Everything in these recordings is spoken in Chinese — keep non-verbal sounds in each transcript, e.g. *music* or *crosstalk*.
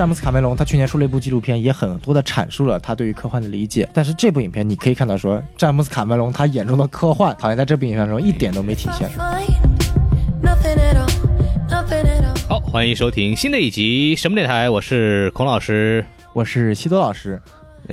詹姆斯卡梅隆他去年出了一部纪录片，也很多的阐述了他对于科幻的理解。但是这部影片你可以看到说，詹姆斯卡梅隆他眼中的科幻，好像在这部影片中一点都没体现。好，欢迎收听新的一集什么电台，我是孔老师，我是西多老师。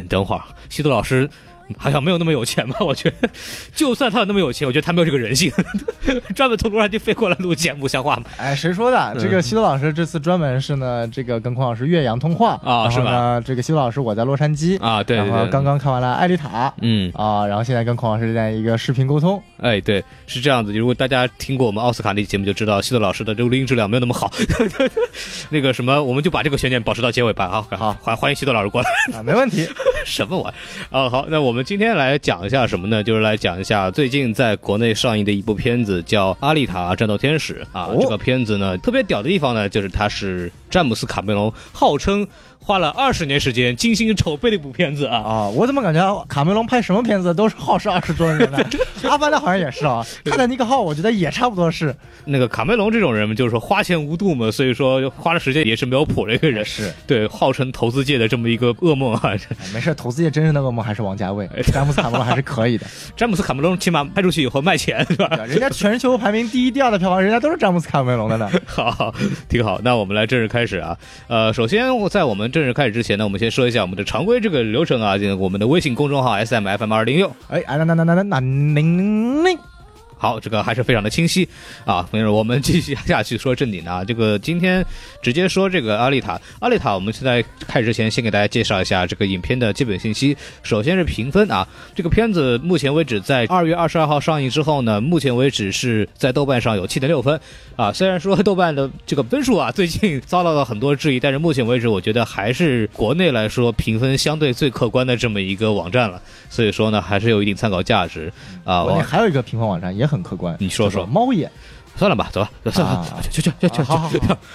等会儿，西多老师。*laughs* 好像没有那么有钱吧？我觉得，就算他有那么有钱，我觉得他没有这个人性，*laughs* 专门从洛杉矶飞过来录节目，像话吗？哎，谁说的？这个西多老师这次专门是呢，这个跟孔老师岳阳通话啊，是吧？这个西多老师我在洛杉矶啊，对，然后刚刚看完了《艾丽塔》，嗯啊，然后现在跟孔老师在一个视频沟通。哎，对，是这样子。如果大家听过我们奥斯卡那期节目，就知道西多老师的这个录音质量没有那么好。*laughs* 那个什么，我们就把这个悬念保持到结尾吧。好，好，欢欢迎西多老师过来啊，没问题。什么玩意？啊，好，那我们今天来讲一下什么呢？就是来讲一下最近在国内上映的一部片子，叫《阿丽塔：战斗天使》啊。这个片子呢，特别屌的地方呢，就是它是詹姆斯·卡梅隆号称。花了二十年时间精心筹备的一部片子啊啊！我怎么感觉卡梅隆拍什么片子都是耗时二十多年呢？*laughs* 阿凡达好像也是啊，泰坦尼克号我觉得也差不多是。那个卡梅隆这种人嘛，就是说花钱无度嘛，所以说花了时间也是没有谱的一个人。是对，号称投资界的这么一个噩梦啊。没事，投资界真正的噩梦还是王家卫，詹姆斯卡梅隆还是可以的。*laughs* 詹姆斯卡梅隆起码拍出去以后卖钱是吧？人家全球排名第一、第二的票房，人家都是詹姆斯卡梅隆的呢。*laughs* 好，挺好。那我们来正式开始啊。呃，首先在我们正式开始之前呢，我们。先说一下我们的常规这个流程啊，就我们的微信公众号 S M F M 二零六，哎，那那那那那那零零。好，这个还是非常的清晰啊。朋友我们继续下去说正经的啊。这个今天直接说这个阿丽塔。阿丽塔，我们现在开始之前，先给大家介绍一下这个影片的基本信息。首先是评分啊，这个片子目前为止在二月二十二号上映之后呢，目前为止是在豆瓣上有七点六分啊。虽然说豆瓣的这个分数啊，最近遭到了很多质疑，但是目前为止，我觉得还是国内来说评分相对最客观的这么一个网站了。所以说呢，还是有一定参考价值啊。国内还有一个评分网站也。很客观，你说说。猫眼，算了吧，走吧，算了，去去去去去，好好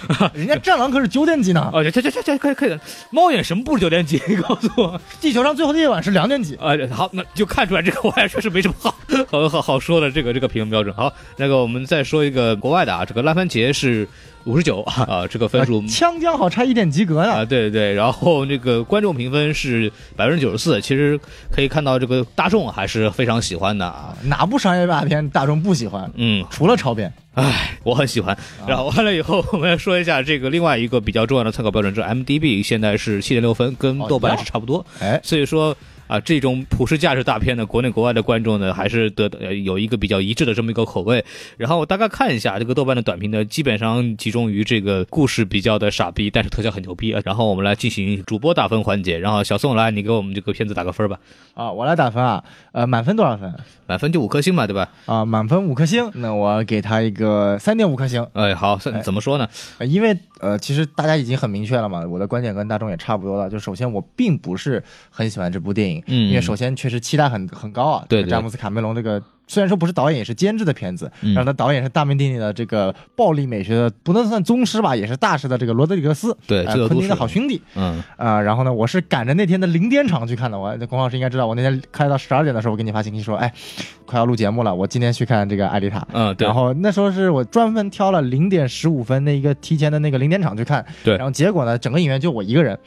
好，人家战狼可是九点几呢，哦，去去去去，可以可以，猫眼什么不是九点几？你告诉我，地球上最后的夜晚是两点几？啊，*laughs* 好，那就看出来这个我还确实没什么好。*laughs* 好好好说的，这个这个评分标准。好，那个我们再说一个国外的啊，这个烂番茄是。五十九啊，这个分数枪将好差一点及格呢啊，对对对，然后那个观众评分是百分之九十四，其实可以看到这个大众还是非常喜欢的啊，哪部商业大片大众不喜欢？嗯，除了超编，唉，我很喜欢。然后完了以后，我们来说一下这个另外一个比较重要的参考标准，是 M D B 现在是七点六分，跟豆瓣是差不多，哎，所以说。啊，这种普世价值大片呢，国内国外的观众呢，还是得有一个比较一致的这么一个口味。然后我大概看一下这个豆瓣的短评呢，基本上集中于这个故事比较的傻逼，但是特效很牛逼啊。然后我们来进行主播打分环节，然后小宋来，你给我们这个片子打个分吧。啊，我来打分啊，呃，满分多少分？满分就五颗星嘛，对吧？啊，满分五颗星，那我给他一个三点五颗星。哎，好，怎么说呢？因为呃，其实大家已经很明确了嘛，我的观点跟大众也差不多了。就首先我并不是很喜欢这部电影。嗯，因为首先确实期待很很高啊，对詹姆斯卡梅隆这个。虽然说不是导演，也是监制的片子，然后他导演是大名鼎鼎的这个暴力美学的，不能算宗师吧，也是大师的这个罗德里格斯，对，昆汀的好兄弟，嗯。啊，然后呢，我是赶着那天的零点场去看的，我龚老师应该知道，我那天开到十二点的时候，我给你发信息说，哎，快要录节目了，我今天去看这个艾丽塔，嗯，对，然后那时候是我专门挑了零点十五分那一个提前的那个零点场去看，对，然后结果呢，整个影院就我一个人，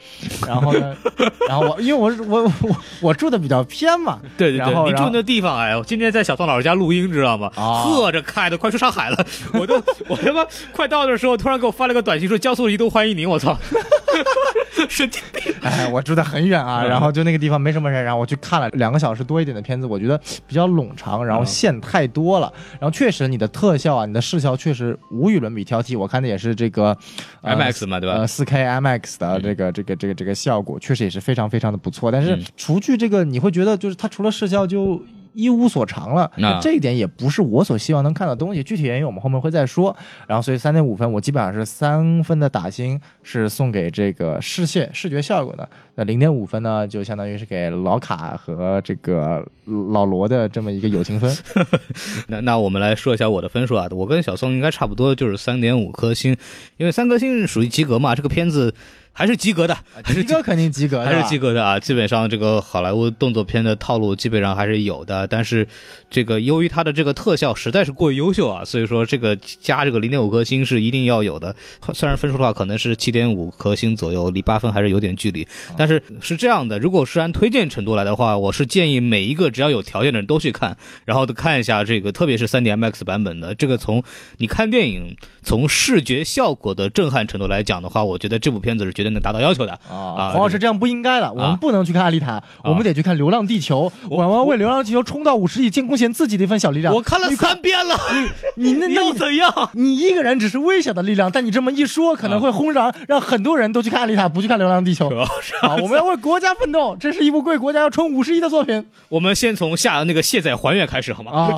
然后呢，*laughs* 然后我因为我我我我住的比较偏嘛，对对对，你住那地方，哎，我今天在小宋老师家录音，知道。知道吗？喝着开的，快出上海了！*laughs* 我都我他妈快到的时候，突然给我发了个短信说：“江苏移动欢迎您！”我操，*laughs* 神经病！哎，我住的很远啊，然后就那个地方没什么人，然后我去看了两个小时多一点的片子，我觉得比较冗长，然后线太多了，然后确实你的特效啊，你的视效确实无与伦比挑剔。我看的也是这个 MX 嘛，对吧？呃，四 K MX 的这个这个这个这个效果，确实也是非常非常的不错。但是除去这个，你会觉得就是它除了视效就。一无所长了，那这一点也不是我所希望能看到东西。具体原因我们后面会再说。然后，所以三点五分，我基本上是三分的打星是送给这个视线视觉效果的。那零点五分呢，就相当于是给老卡和这个老罗的这么一个友情分。*laughs* 那那我们来说一下我的分数啊，我跟小宋应该差不多，就是三点五颗星，因为三颗星是属于及格嘛。这个片子。还是及格的，及格肯定及格的，还是及格的啊！基本上这个好莱坞动作片的套路基本上还是有的，但是这个由于它的这个特效实在是过于优秀啊，所以说这个加这个零点五颗星是一定要有的。虽然分数的话可能是七点五颗星左右，离八分还是有点距离，但是是这样的，如果是按推荐程度来的话，我是建议每一个只要有条件的人都去看，然后看一下这个，特别是三 D MX 版本的这个，从你看电影从视觉效果的震撼程度来讲的话，我觉得这部片子是绝对。能达到要求的啊！黄老师这样不应该的，我们不能去看《阿丽塔》，我们得去看《流浪地球》。我们要为《流浪地球》冲到五十亿，进贡献自己的一份小力量。我看了三遍了，*laughs* 你那又怎样？你一个人只是微小的力量，但你这么一说，可能会轰然让很多人都去看《阿丽塔》，不去看《流浪地球》。啊！我们要为国家奋斗，这是一部为国家要冲五十亿的作品。我们先从下那个卸载还原开始，好吗？啊！*laughs*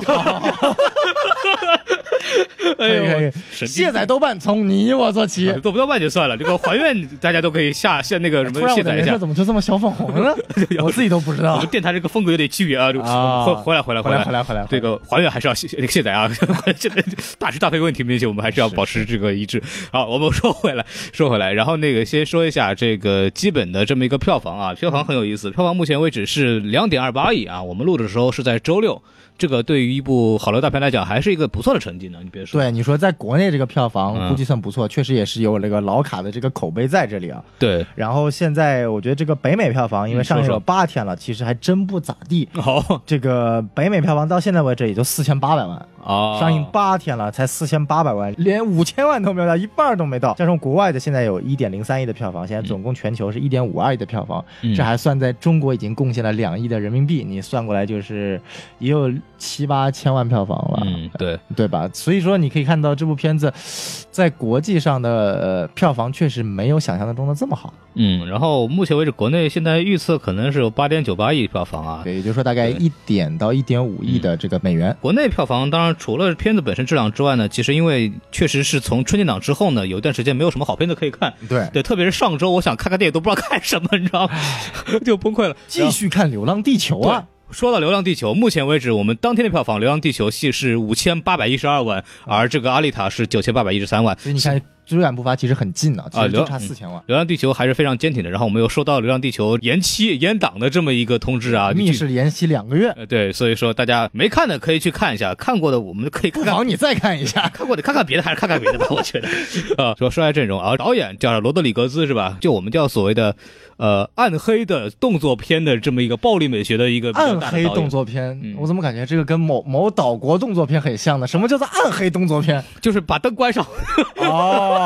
可 *laughs* 以可以，卸载豆瓣从你我做起，*laughs* 做不到瓣就算了，这个还原 *laughs* 大家都可以下下那个什么卸载一下。怎么就这么小粉红呢？我自己都不知道。我们电台这个风格有点区别啊！回回来回来回来回来回来，这个还原还是要卸卸载啊！现在大是大非问题面前，我们还是要保持这个一致。好，我们说回来说回来，然后那个先说一下这个基本的这么一个票房啊，票房很有意思，票房目前为止是两点二八亿啊。我们录的时候是在周六。这个对于一部好莱坞大片来讲，还是一个不错的成绩呢。你别说，对你说，在国内这个票房估计算不错，确实也是有那个老卡的这个口碑在这里啊。对，然后现在我觉得这个北美票房，因为上映有八天了，其实还真不咋地。好，*laughs* 这个北美票房到现在为止也就四千八百万。啊，上映八天了，才四千八百万，连五千万都没有到，一半都没到。加上国外的现在有一点零三亿的票房，现在总共全球是一点五二亿的票房，这还算在中国已经贡献了两亿的人民币，你算过来就是也有七八千万票房了，对对吧？所以说你可以看到这部片子在国际上的票房确实没有想象中的这么好。嗯，然后目前为止国内现在预测可能是有八点九八亿票房啊，对，也就是说大概一点到一点五亿的这个美元。国内票房当然。除了片子本身质量之外呢，其实因为确实是从春节档之后呢，有一段时间没有什么好片子可以看。对对，特别是上周，我想看看电影都不知道看什么，你知道吗？*laughs* 就崩溃了。继续看《流浪地球》啊！说到《流浪地球》，目前为止我们当天的票房，《流浪地球》系是五千八百一十二万，而这个《阿丽塔》是九千八百一十三万。所以你看。追赶步伐其实很近呢，其实就差四千万。流浪地球还是非常坚挺的。然后我们又收到流浪地球延期延档的这么一个通知啊，密室延期两个月。对，所以说大家没看的可以去看一下，看过的我们可以不妨你再看一下，*laughs* 看过的看看别的还是看看别的吧，我觉得。啊，*laughs* 说说下阵容啊，导演叫罗德里格兹是吧？就我们叫所谓的。呃，暗黑的动作片的这么一个暴力美学的一个暗黑动作片，我怎么感觉这个跟某某岛国动作片很像呢？什么叫做暗黑动作片？就是把灯关上。*laughs* 哦，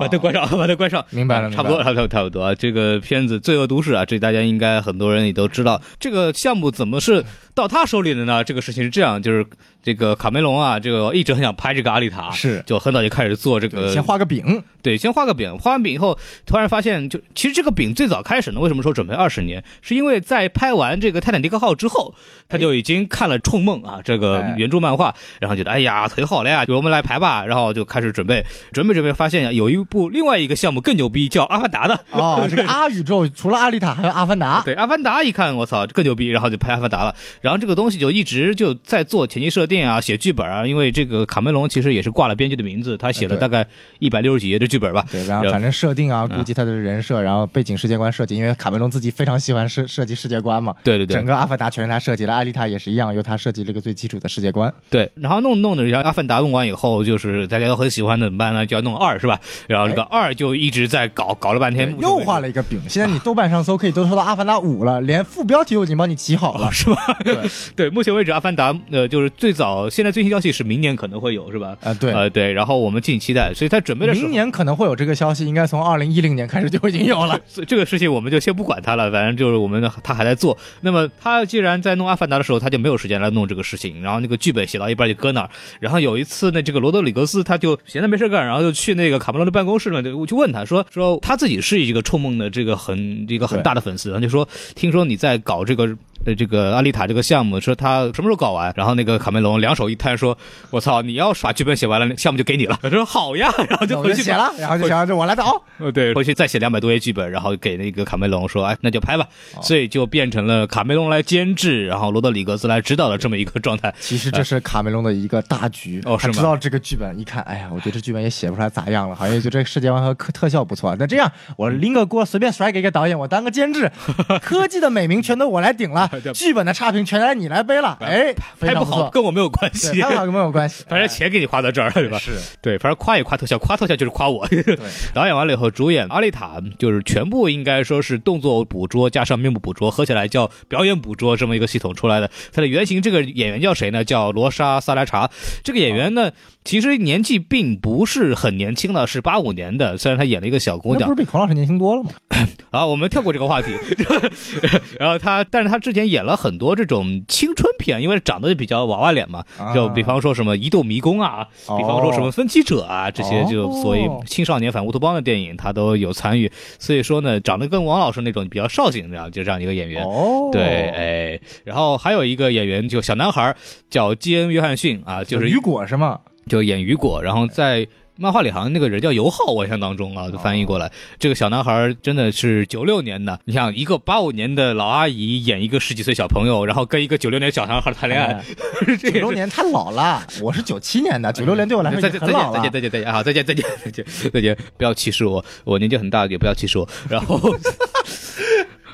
把灯关上，把灯关上。明白了，差不多，差不多，差不多啊。这个片子《罪恶都市》啊，这大家应该很多人也都知道。这个项目怎么是到他手里的呢？这个事情是这样，就是。这个卡梅隆啊，这个一直很想拍这个阿丽塔，是就很早就开始做这个，先画个饼，对，先画个饼，画完饼以后，突然发现，就其实这个饼最早开始呢，为什么说准备二十年，是因为在拍完这个泰坦尼克号之后，他就已经看了《冲梦》啊这个原著漫画，然后觉得哎呀忒好了呀，就我们来排吧，然后就开始准备，准备准备，发现有一部另外一个项目更牛逼，叫《阿凡达》的哦，这个阿宇宙除了阿丽塔还有阿凡达，*laughs* 对，阿凡达一看我操更牛逼，然后就拍阿凡达了，然后这个东西就一直就在做前期设定啊，写剧本。啊，因为这个卡梅隆其实也是挂了编剧的名字，他写了大概一百六十几页的剧本吧。对，然后反正设定啊，估计他的人设，然后背景世界观设计，因为卡梅隆自己非常喜欢设设计世界观嘛。对对对，整个阿凡达全是他设计的，艾丽塔也是一样，由他设计了一个最基础的世界观。对，然后弄弄的，然后阿凡达弄完以后，就是大家都很喜欢的，怎么办呢？就要弄二是吧？然后这个二就一直在搞，搞了半天，又画了一个饼。现在你 *laughs* 豆瓣上搜可以都搜到阿凡达五了，连副标题我已经帮你起好了，是吧？对 *laughs* 对，目前为止阿凡达呃就是最早，现在最新消息是明年可能。会有是吧？啊，对，呃，对，然后我们敬请期待，所以他准备的明年可能会有这个消息，应该从二零一零年开始就已经有了。*laughs* 所以这个事情我们就先不管他了，反正就是我们他还在做。那么他既然在弄《阿凡达》的时候，他就没有时间来弄这个事情，然后那个剧本写到一半就搁那儿。然后有一次呢，这个罗德里格斯他就闲着没事干，然后就去那个卡梅隆的办公室了，就就问他说说他自己是一个冲梦的这个很一个很大的粉丝，就说听说你在搞这个。呃，这个阿丽塔这个项目说他什么时候搞完？然后那个卡梅隆两手一摊说：“我操，你要把剧本写完了，项目就给你了。*laughs* ”他说：“好呀。”然后就回去写了，然后就想着我来导。呃，对，回去再写两百多页剧本，然后给那个卡梅隆说：“哎，那就拍吧。”所以就变成了卡梅隆来监制，然后罗德里格斯来指导的这么一个状态。其实这是卡梅隆的一个大局。哦，是吗？知道这个剧本一看，哎呀，我觉得这剧本也写不出来咋样了，好像就这个世界观和特效不错。那这样，我拎个锅随便甩给一个导演，我当个监制，*laughs* 科技的美名全都我来顶了，*laughs* 剧本的差评全来你来背了。哎，拍不好跟我没有关系，拍不好跟没有关系，反正钱给你花到这儿了，对吧？是对，反正夸也夸特效，夸特效就是夸我。*laughs* 导演完了以后，主演阿丽塔就是全部应该说是动作捕捉加上面部捕捉合起来叫表演捕捉这么一个系统出来的。它的原型这个演员叫谁呢？叫罗莎萨拉查。这个演员呢，其实年纪并不是很年轻了，是八五年的。虽然他演了一个小姑娘，不是比孔老师年轻多了吗？*laughs* 啊，我们跳过这个话题。*laughs* 然后他，但是他之前演了很多这种青春片，因为长得比较娃娃脸嘛，就比方说什么《移动迷宫》啊，比方说什么《分歧者》啊，这些就所以青少年反乌托邦的电影，他都有参与。所以说呢，长得跟王老师那种比较少型这样就这样一个演员。对，哎，然后还有一个演员就小男孩叫基恩·约翰逊啊，就是雨果是吗？就演雨果，然后在。漫画里好像那个人叫尤浩，我印象当中啊，就翻译过来，这个小男孩真的是九六年的。你想，一个八五年的老阿姨演一个十几岁小朋友，然后跟一个九六年小男孩谈恋爱，*laughs* 九六年太老了。我是九七年的，九六年对我来说很老了。再见，再见，再见，好，再见，再见，再见，再见，不要歧视我，我年纪很大，也不要歧视我。然后，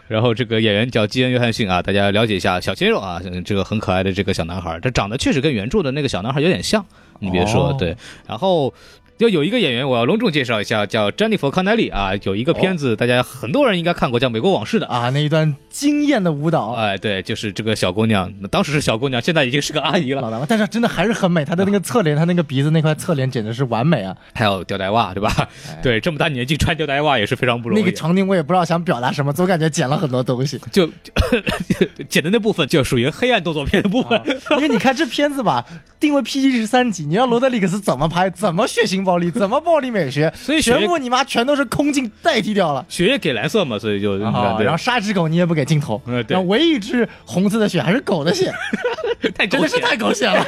然后这个演员叫基恩·约翰逊啊，大家了解一下小鲜肉啊，这个很可爱的这个小男孩，他长得确实跟原著的那个小男孩有点像，你别说，对，然后。就有一个演员，我要隆重介绍一下，叫詹妮弗·康奈利啊。有一个片子，大家很多人应该看过，叫《美国往事》的啊，那一段惊艳的舞蹈。哎，对，就是这个小姑娘，当时是小姑娘，现在已经是个阿姨了，老大妈。但是真的还是很美，她的那个侧脸，她那个鼻子那块侧脸简直是完美啊。还有吊带袜，对吧？对，这么大年纪穿吊带袜也是非常不容易。那个场景我也不知道想表达什么，总感觉剪了很多东西。就 *laughs* 剪的那部分就属于黑暗动作片的部分，因为你看这片子吧，定位 PG 十三级，你让罗德里克斯怎么拍？怎么血腥暴力？怎么暴力？美学，*laughs* 所以全部你妈全都是空镜代替掉了。血液给蓝色嘛，所以就然后杀只狗你也不给镜头，然后唯一一只红色的血还是狗的 *laughs* *laughs* 血，太真的是太狗血了。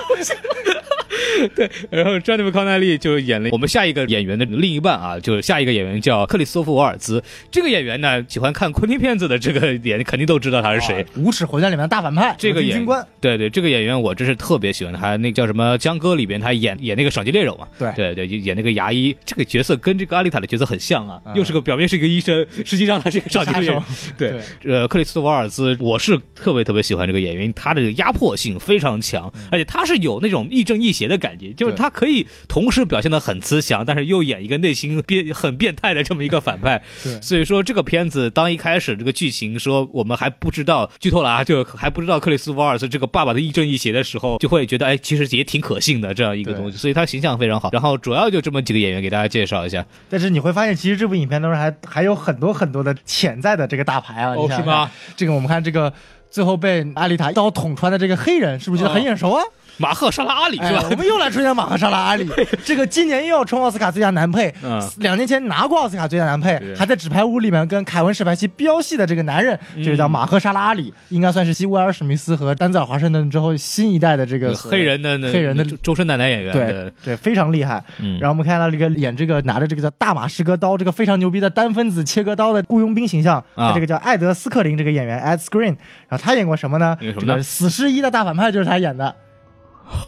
*laughs* 对，然后詹妮弗·康奈利就演了我们下一个演员的另一半啊，就是下一个演员叫克里斯托弗·沃尔兹。这个演员呢，喜欢看昆汀片子的这个演肯定都知道他是谁，《无耻混蛋》里面的大反派，这个演军官。对对，这个演员我真是特别喜欢他，那叫什么《江歌》里边他演演那个赏金猎手嘛。对对对，演那个牙医，这个角色跟这个阿丽塔的角色很像啊，又是个表面是一个医生，实际上他是一个赏金猎手。对，呃，克里斯托弗·沃尔兹，我是特别特别喜欢这个演员，他的压迫性非常强，而且他是有那种亦正亦邪的感觉，就是他可。以同时表现的很慈祥，但是又演一个内心变很变态的这么一个反派。*laughs* 对，所以说这个片子当一开始这个剧情说我们还不知道剧透了啊，就还不知道克里斯·沃尔斯这个爸爸的亦正亦邪的时候，就会觉得哎，其实也挺可信的这样一个东西。所以他形象非常好。然后主要就这么几个演员给大家介绍一下。但是你会发现，其实这部影片当中还还有很多很多的潜在的这个大牌啊。哦，是吗？这个我们看这个最后被阿丽塔一刀捅穿的这个黑人，是不是觉得很眼熟啊？马赫沙拉阿里是吧？我们又来出现马赫沙拉阿里，*laughs* 这个今年又要冲奥斯卡最佳男配。嗯，两年前拿过奥斯卡最佳男配，还在纸牌屋里面跟凯文史派西飙戏的这个男人，就是叫马赫沙拉阿里，应该算是继威尔史密斯和丹泽尔华盛顿之后新一代的这个黑人的黑人的周身男男演员。对对，非常厉害。然后我们看到这个演这个拿着这个叫大马士革刀，这个非常牛逼的单分子切割刀的雇佣兵形象，这个叫艾德斯克林这个演员 Ed Screen，然后他演过什么呢？演什么？死侍一的大反派就是他演的。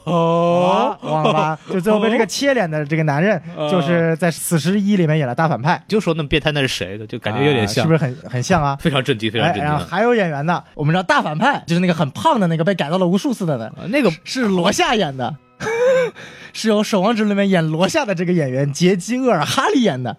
哦，*laughs* 忘了吧？就最后被这个切脸的这个男人，就是在《死侍一》里面演了大反派。就说那么变态那是谁的？就感觉有点像，是不是很很像啊？*laughs* 非常震惊，非常震惊。然后还有演员呢，我们知道大反派就是那个很胖的那个被改造了无数次的呢，那个是罗夏演的，*laughs* 是由《守望者》里面演罗夏的这个演员杰基厄尔哈利演的，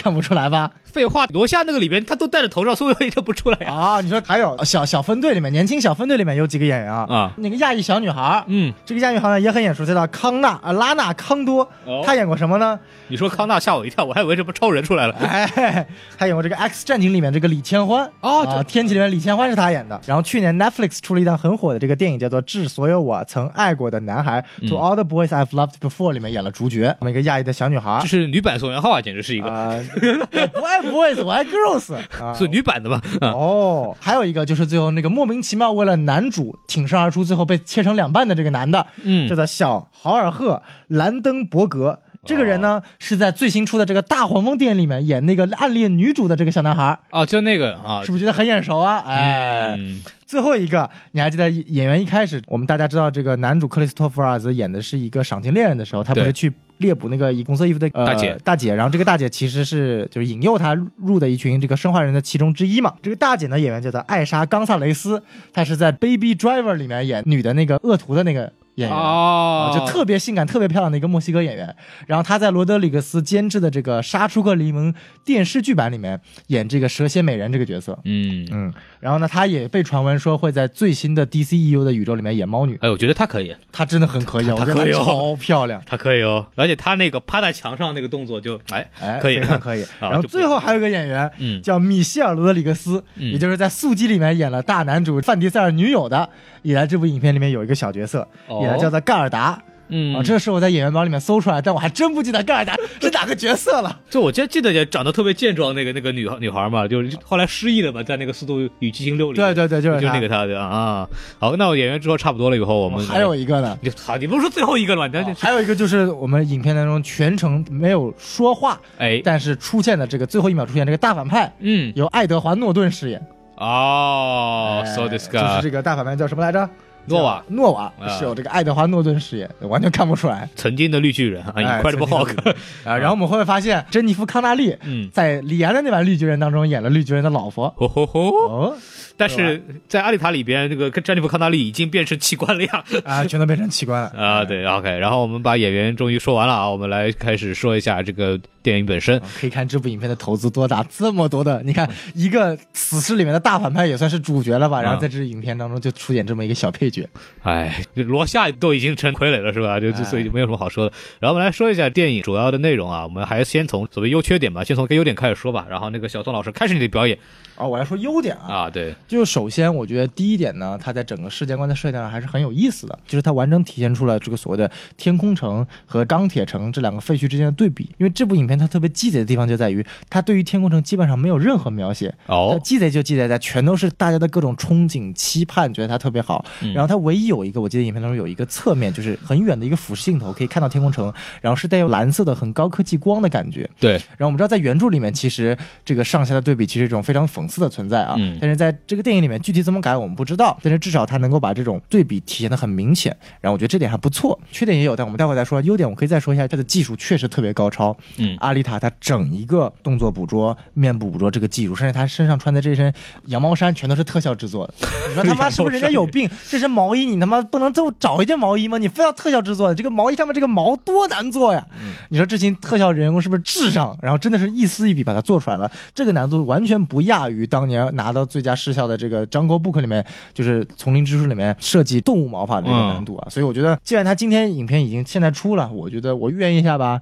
看不出来吧？废话，罗夏那个里边他都戴着头罩，所以认不出来啊！你说还有小小分队里面，年轻小分队里面有几个演员啊？啊，那个亚裔小女孩，嗯，这个亚裔女孩呢也很眼熟，叫康纳啊拉纳康多，她演过什么呢？你说康纳吓我一跳，我还以为这不超人出来了。*laughs* 哎，她演过这个《X 战警》里面这个李千欢哦，天启里面李千欢是她演的。然后去年 Netflix 出了一档很火的这个电影，叫做《致所有我曾爱过的男孩》，To All the Boys I've Loved Before 里面演了主角，那个亚裔的小女孩，这是女版宋元浩啊，简直是一个 *laughs* 不爱 boys，我爱 girls，是女版的吧？哦，还有一个就是最后那个莫名其妙为了男主挺身而出，最后被切成两半的这个男的，嗯，叫做小豪尔赫兰登伯格。这个人呢是在最新出的这个大黄蜂电影里面演那个暗恋女主的这个小男孩啊，就那个啊，是不是觉得很眼熟啊？哎，最后一个，你还记得演员一开始我们大家知道这个男主克里斯托弗尔兹演的是一个赏金猎人的时候，他不是去猎捕那个以红色衣服的大姐。大姐，然后这个大姐其实是就是引诱他入的一群这个生化人的其中之一嘛。这个大姐呢，演员叫做艾莎冈萨雷斯，她是在《Baby Driver》里面演女的那个恶徒的那个。演员哦，就特别性感、特别漂亮的一个墨西哥演员。然后他在罗德里格斯监制的这个《杀出个黎明》电视剧版里面演这个蛇蝎美人这个角色。嗯嗯。然后呢，他也被传闻说会在最新的 DCEU 的宇宙里面演猫女。哎，我觉得他可以，他真的很可以，他可以，超漂亮，他可以哦。而且他那个趴在墙上那个动作就哎哎可以，可以。*laughs* 然后最后还有一个演员，嗯，叫米歇尔·罗德里格斯，也就是在《速激》里面演了大男主范迪塞尔女友的，也在这部影片里面有一个小角色，也叫做盖尔达。嗯啊，这是我在演员榜里面搜出来，但我还真不记得盖尔达是哪个角色了。就我记记得也长得特别健壮那个那个女女孩嘛，就是后来失忆了嘛，在那个《速度与激情六》里。对对对，就是就那个他的啊。好，那我演员之后差不多了，以后我们还有一个呢。你好，你不是说最后一个了吗？还有一个就是我们影片当中全程没有说话，哎，但是出现的这个最后一秒出现这个大反派，嗯，由爱德华诺顿饰演。哦，so this guy，就是这个大反派叫什么来着？诺瓦，诺瓦是有这个爱德华诺顿饰演，完全看不出来。曾经的绿巨人啊，你快这么好看啊！然后我们会发现，珍妮弗康纳利在李安的那版绿巨人当中演了绿巨人的老婆。哦吼吼！但是在阿丽塔里边，这个珍妮弗康纳利已经变成器官了呀！啊，全都变成器官了 *laughs* 啊！对，OK。然后我们把演员终于说完了啊，我们来开始说一下这个电影本身。可以看这部影片的投资多大，这么多的，你看一个死侍里面的大反派也算是主角了吧？然后在这影片当中就出演这么一个小配角。哎，罗夏都已经成傀儡了是吧？就所以就没有什么好说的。然后我们来说一下电影主要的内容啊，我们还先从所谓优缺点吧，先从优点开始说吧。然后那个小宋老师开始你的表演。哦，我来说优点啊。啊，对，就首先我觉得第一点呢，它在整个世界观的设定上还是很有意思的，就是它完整体现出了这个所谓的天空城和钢铁城这两个废墟之间的对比。因为这部影片它特别鸡贼的地方就在于，它对于天空城基本上没有任何描写。哦，鸡贼就鸡贼在全都是大家的各种憧憬、期盼，觉得它特别好。然后它唯一有一个，我记得影片当中有一个侧面，就是很远的一个俯视镜头，可以看到天空城，然后是带有蓝色的很高科技光的感觉。对。然后我们知道在原著里面，其实这个上下的对比其实一种非常讽刺的存在啊。但是在这个电影里面具体怎么改我们不知道，但是至少它能够把这种对比体现的很明显，然后我觉得这点还不错。缺点也有，但我们待会再说。优点我可以再说一下，它的技术确实特别高超。嗯，阿丽塔她整一个动作捕捉、面部捕捉这个技术，甚至她身上穿的这身羊毛衫全都是特效制作的。你说他妈 *laughs* 是不是人家有病？这身毛衣你他妈不能就找一件毛衣吗？你非要特效制作的？这个毛衣上面这个毛多难做呀！你说这群特效人工是不是智障？然后真的是一丝一笔把它做出来了，这个难度完全不亚于当年拿到最佳视效的这个《张国 book》里面，就是《丛林之书》里面设计动物毛发的这个难度啊。所以我觉得，既然他今天影片已经现在出了，我觉得我预言一下吧。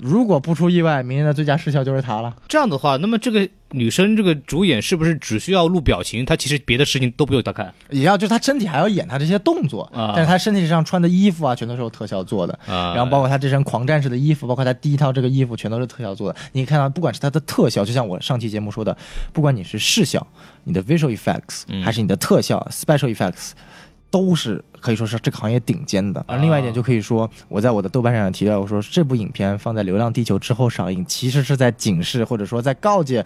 如果不出意外，明年的最佳视效就是他了。这样的话，那么这个女生这个主演是不是只需要录表情？她其实别的事情都不用她看，也要就她身体还要演她这些动作啊。但是她身体上穿的衣服啊，全都是有特效做的啊。然后包括她这身狂战士的衣服，包括她第一套这个衣服，全都是特效做的。你看到，不管是她的特效，就像我上期节目说的，不管你是视效、你的 visual effects，还是你的特效 special effects。都是可以说是这个行业顶尖的。而另外一点就可以说，我在我的豆瓣上提到，我说这部影片放在《流浪地球》之后上映，其实是在警示或者说在告诫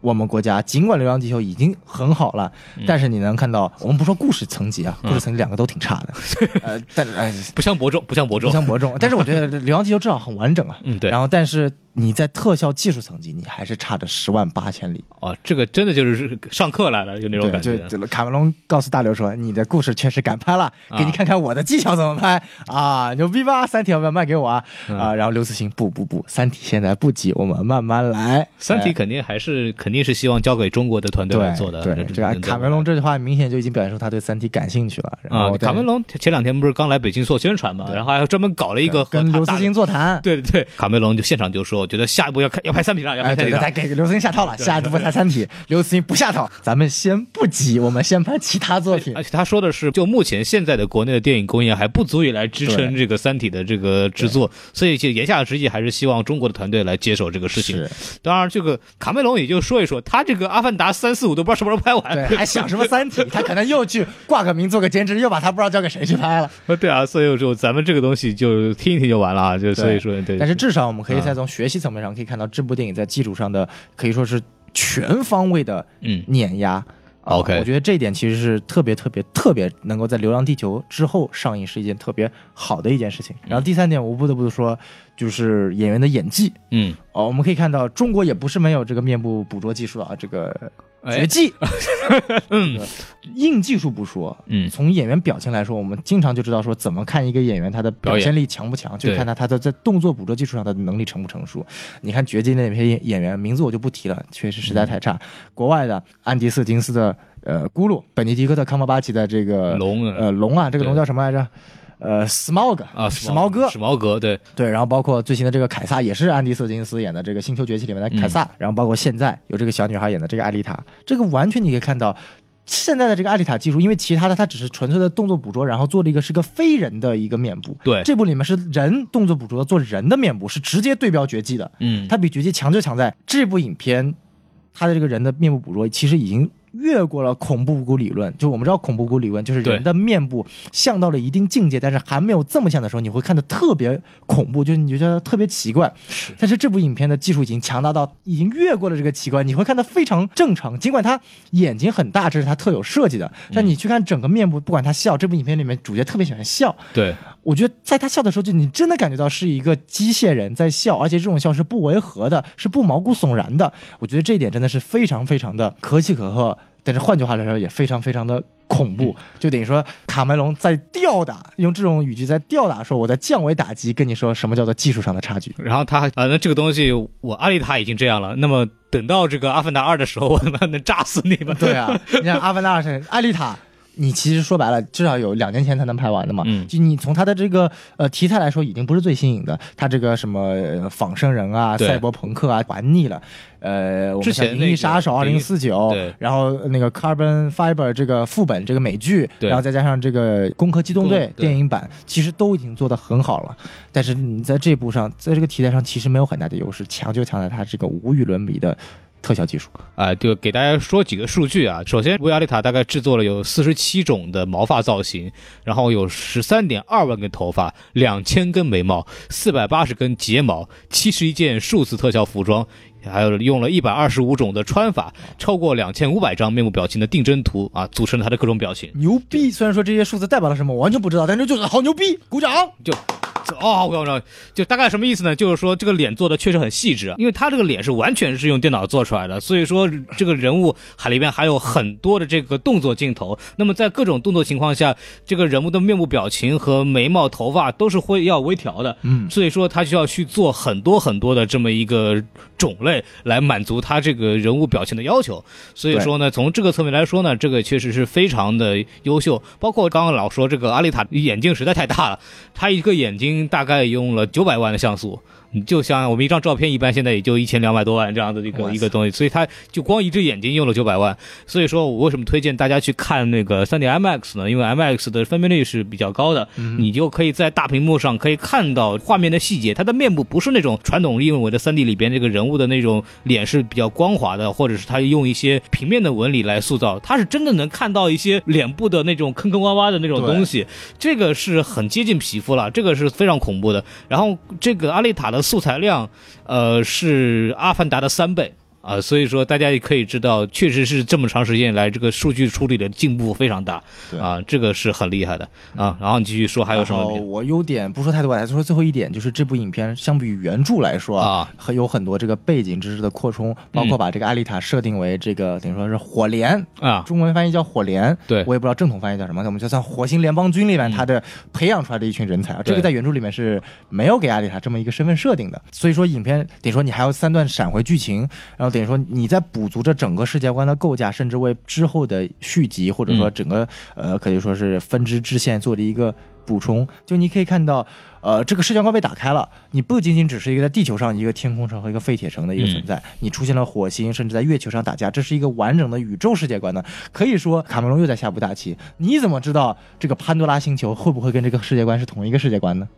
我们国家，尽管《流浪地球》已经很好了，但是你能看到，我们不说故事层级啊，故事层级两个都挺差的，呃，但是哎，不相伯仲，不相伯仲，不相伯仲。但是我觉得《流浪地球》至少很完整啊。嗯，对。然后，但是。你在特效技术层级，你还是差着十万八千里哦。这个真的就是上课来了，就那种感觉。就卡梅隆告诉大刘说：“你的故事确实敢拍了，给你看看我的技巧怎么拍啊，牛逼吧？三体要不要卖给我啊？啊！”然后刘慈欣不不不，三体现在不急，我们慢慢来。三体肯定还是肯定是希望交给中国的团队来做的。对，这个卡梅隆这句话明显就已经表现出他对三体感兴趣了。啊，卡梅隆前两天不是刚来北京做宣传嘛，然后还专门搞了一个跟刘慈欣座谈。对对对，卡梅隆就现场就说。我觉得下一步要开要拍三体了，要拍三体了，给刘慈欣下套了，下一步拍三体，刘慈欣不下套，咱们先不急，我们先拍其他作品。而且他说的是，就目前现在的国内的电影工业还不足以来支撑这个三体的这个制作，所以就言下之意还是希望中国的团队来接手这个事情。当然，这个卡梅隆也就说一说，他这个《阿凡达》三四五都不知道什么时候拍完，还想什么三体？*laughs* 他可能又去挂个名做个兼职，又把他不知道交给谁去拍了。*laughs* 对啊，所以说咱们这个东西就听一听就完了啊，就所以说对。但是至少我们可以再从学习层面上可以看到，这部电影在技术上的可以说是全方位的嗯碾压。OK，我觉得这一点其实是特别特别特别能够在《流浪地球》之后上映是一件特别好的一件事情。然后第三点，我不得不说，就是演员的演技。嗯，哦，我们可以看到，中国也不是没有这个面部捕捉技术啊，这个。绝技，*laughs* 嗯，硬技术不说，嗯，从演员表情来说，我们经常就知道说怎么看一个演员他的表现力强不强，就看他他的在动作捕捉技术上的能力成不成熟。你看绝技那些演员名字我就不提了，确实实在太差。国外的安迪斯金斯的呃咕噜，本尼迪克特康伯巴奇的这个龙呃龙啊，这个龙叫什么来着？呃，Smog 啊，史毛哥，史毛哥，对。对，然后包括最新的这个凯撒，也是安迪·瑟金斯演的这个《星球崛起》里面的凯撒，然后包括现在有这个小女孩演的这个艾丽塔，这个完全你可以看到，现在的这个艾丽塔技术，因为其他的它只是纯粹的动作捕捉，然后做了一个是个非人的一个面部，对，这部里面是人动作捕捉做人的面部，是直接对标绝技的，嗯，它比绝技强就强在这部影片，它的这个人的面部捕捉其实已经。越过了恐怖谷理论，就我们知道恐怖谷理论就是人的面部像到了一定境界，但是还没有这么像的时候，你会看的特别恐怖，就是你就觉得特别奇怪。但是这部影片的技术已经强大到已经越过了这个奇怪，你会看的非常正常。尽管他眼睛很大，这是他特有设计的，但你去看整个面部，不管他笑，这部影片里面主角特别喜欢笑。对。我觉得在他笑的时候，就你真的感觉到是一个机械人在笑，而且这种笑是不违和的，是不毛骨悚然的。我觉得这一点真的是非常非常的可喜可贺。但是换句话来说，也非常非常的恐怖。就等于说，卡梅隆在吊打，用这种语句在吊打，说我在降维打击，跟你说什么叫做技术上的差距。然后他啊，那这个东西，我阿丽塔已经这样了，那么等到这个阿凡达二的时候，我他妈能炸死你们？对啊，你看阿凡达二是阿丽塔。你其实说白了，至少有两年前才能拍完的嘛。嗯，就你从它的这个呃题材来说，已经不是最新颖的。它这个什么仿生人啊、赛博朋克啊，玩腻了。呃，之前《银翼杀手二零四九》，然后那个《Carbon Fiber》这个副本这个美剧，然后再加上这个《攻壳机动队》电影版，其实都已经做得很好了。但是你在这部上，在这个题材上，其实没有很大的优势，强就强在它这个无与伦比的。特效技术啊，就给大家说几个数据啊。首先，维亚丽塔大概制作了有四十七种的毛发造型，然后有十三点二万根头发，两千根眉毛，四百八十根睫毛，七十一件数字特效服装，还有用了一百二十五种的穿法，超过两千五百张面部表情的定帧图啊，组成了他的各种表情。牛逼！虽然说这些数字代表了什么，我完全不知道，但是就是好牛逼，鼓掌！就。哦，我知道，就大概什么意思呢？就是说这个脸做的确实很细致，因为他这个脸是完全是用电脑做出来的，所以说这个人物海里边还有很多的这个动作镜头。那么在各种动作情况下，这个人物的面部表情和眉毛、头发都是会要微调的，嗯，所以说他就要去做很多很多的这么一个种类来满足他这个人物表情的要求。所以说呢，从这个侧面来说呢，这个确实是非常的优秀。包括刚刚老说这个阿丽塔眼睛实在太大了，他一个眼睛。大概用了九百万的像素。你就像我们一张照片，一般现在也就一千两百多万这样的一个一个东西，所以它就光一只眼睛用了九百万。所以说我为什么推荐大家去看那个 3D IMAX 呢？因为 IMAX 的分辨率是比较高的，你就可以在大屏幕上可以看到画面的细节。它的面部不是那种传统认为的 3D 里边这个人物的那种脸是比较光滑的，或者是他用一些平面的纹理来塑造，它是真的能看到一些脸部的那种坑坑洼洼的那种东西。这个是很接近皮肤了，这个是非常恐怖的。然后这个阿丽塔的。素材量，呃，是《阿凡达》的三倍。啊，所以说大家也可以知道，确实是这么长时间来，这个数据处理的进步非常大，啊，这个是很厉害的。啊。然后你继续说还有什么？我优点不说太多，来说最后一点，就是这部影片相比于原著来说啊，很有很多这个背景知识的扩充，包括把这个艾丽塔设定为这个等于说是火联啊，中文翻译叫火联，对。我也不知道正统翻译叫什么，我们就算火星联邦军里面他的培养出来的一群人才啊，这个在原著里面是没有给艾丽塔这么一个身份设定的，所以说影片等于说你还要三段闪回剧情，然后等于说你在。补足这整个世界观的构架，甚至为之后的续集或者说整个呃可以说是分支支线做了一个补充，就你可以看到，呃，这个世界观被打开了，你不仅仅只是一个在地球上一个天空城和一个废铁城的一个存在，你出现了火星，甚至在月球上打架，这是一个完整的宇宙世界观呢。可以说，卡梅隆又在下步大棋。你怎么知道这个潘多拉星球会不会跟这个世界观是同一个世界观呢？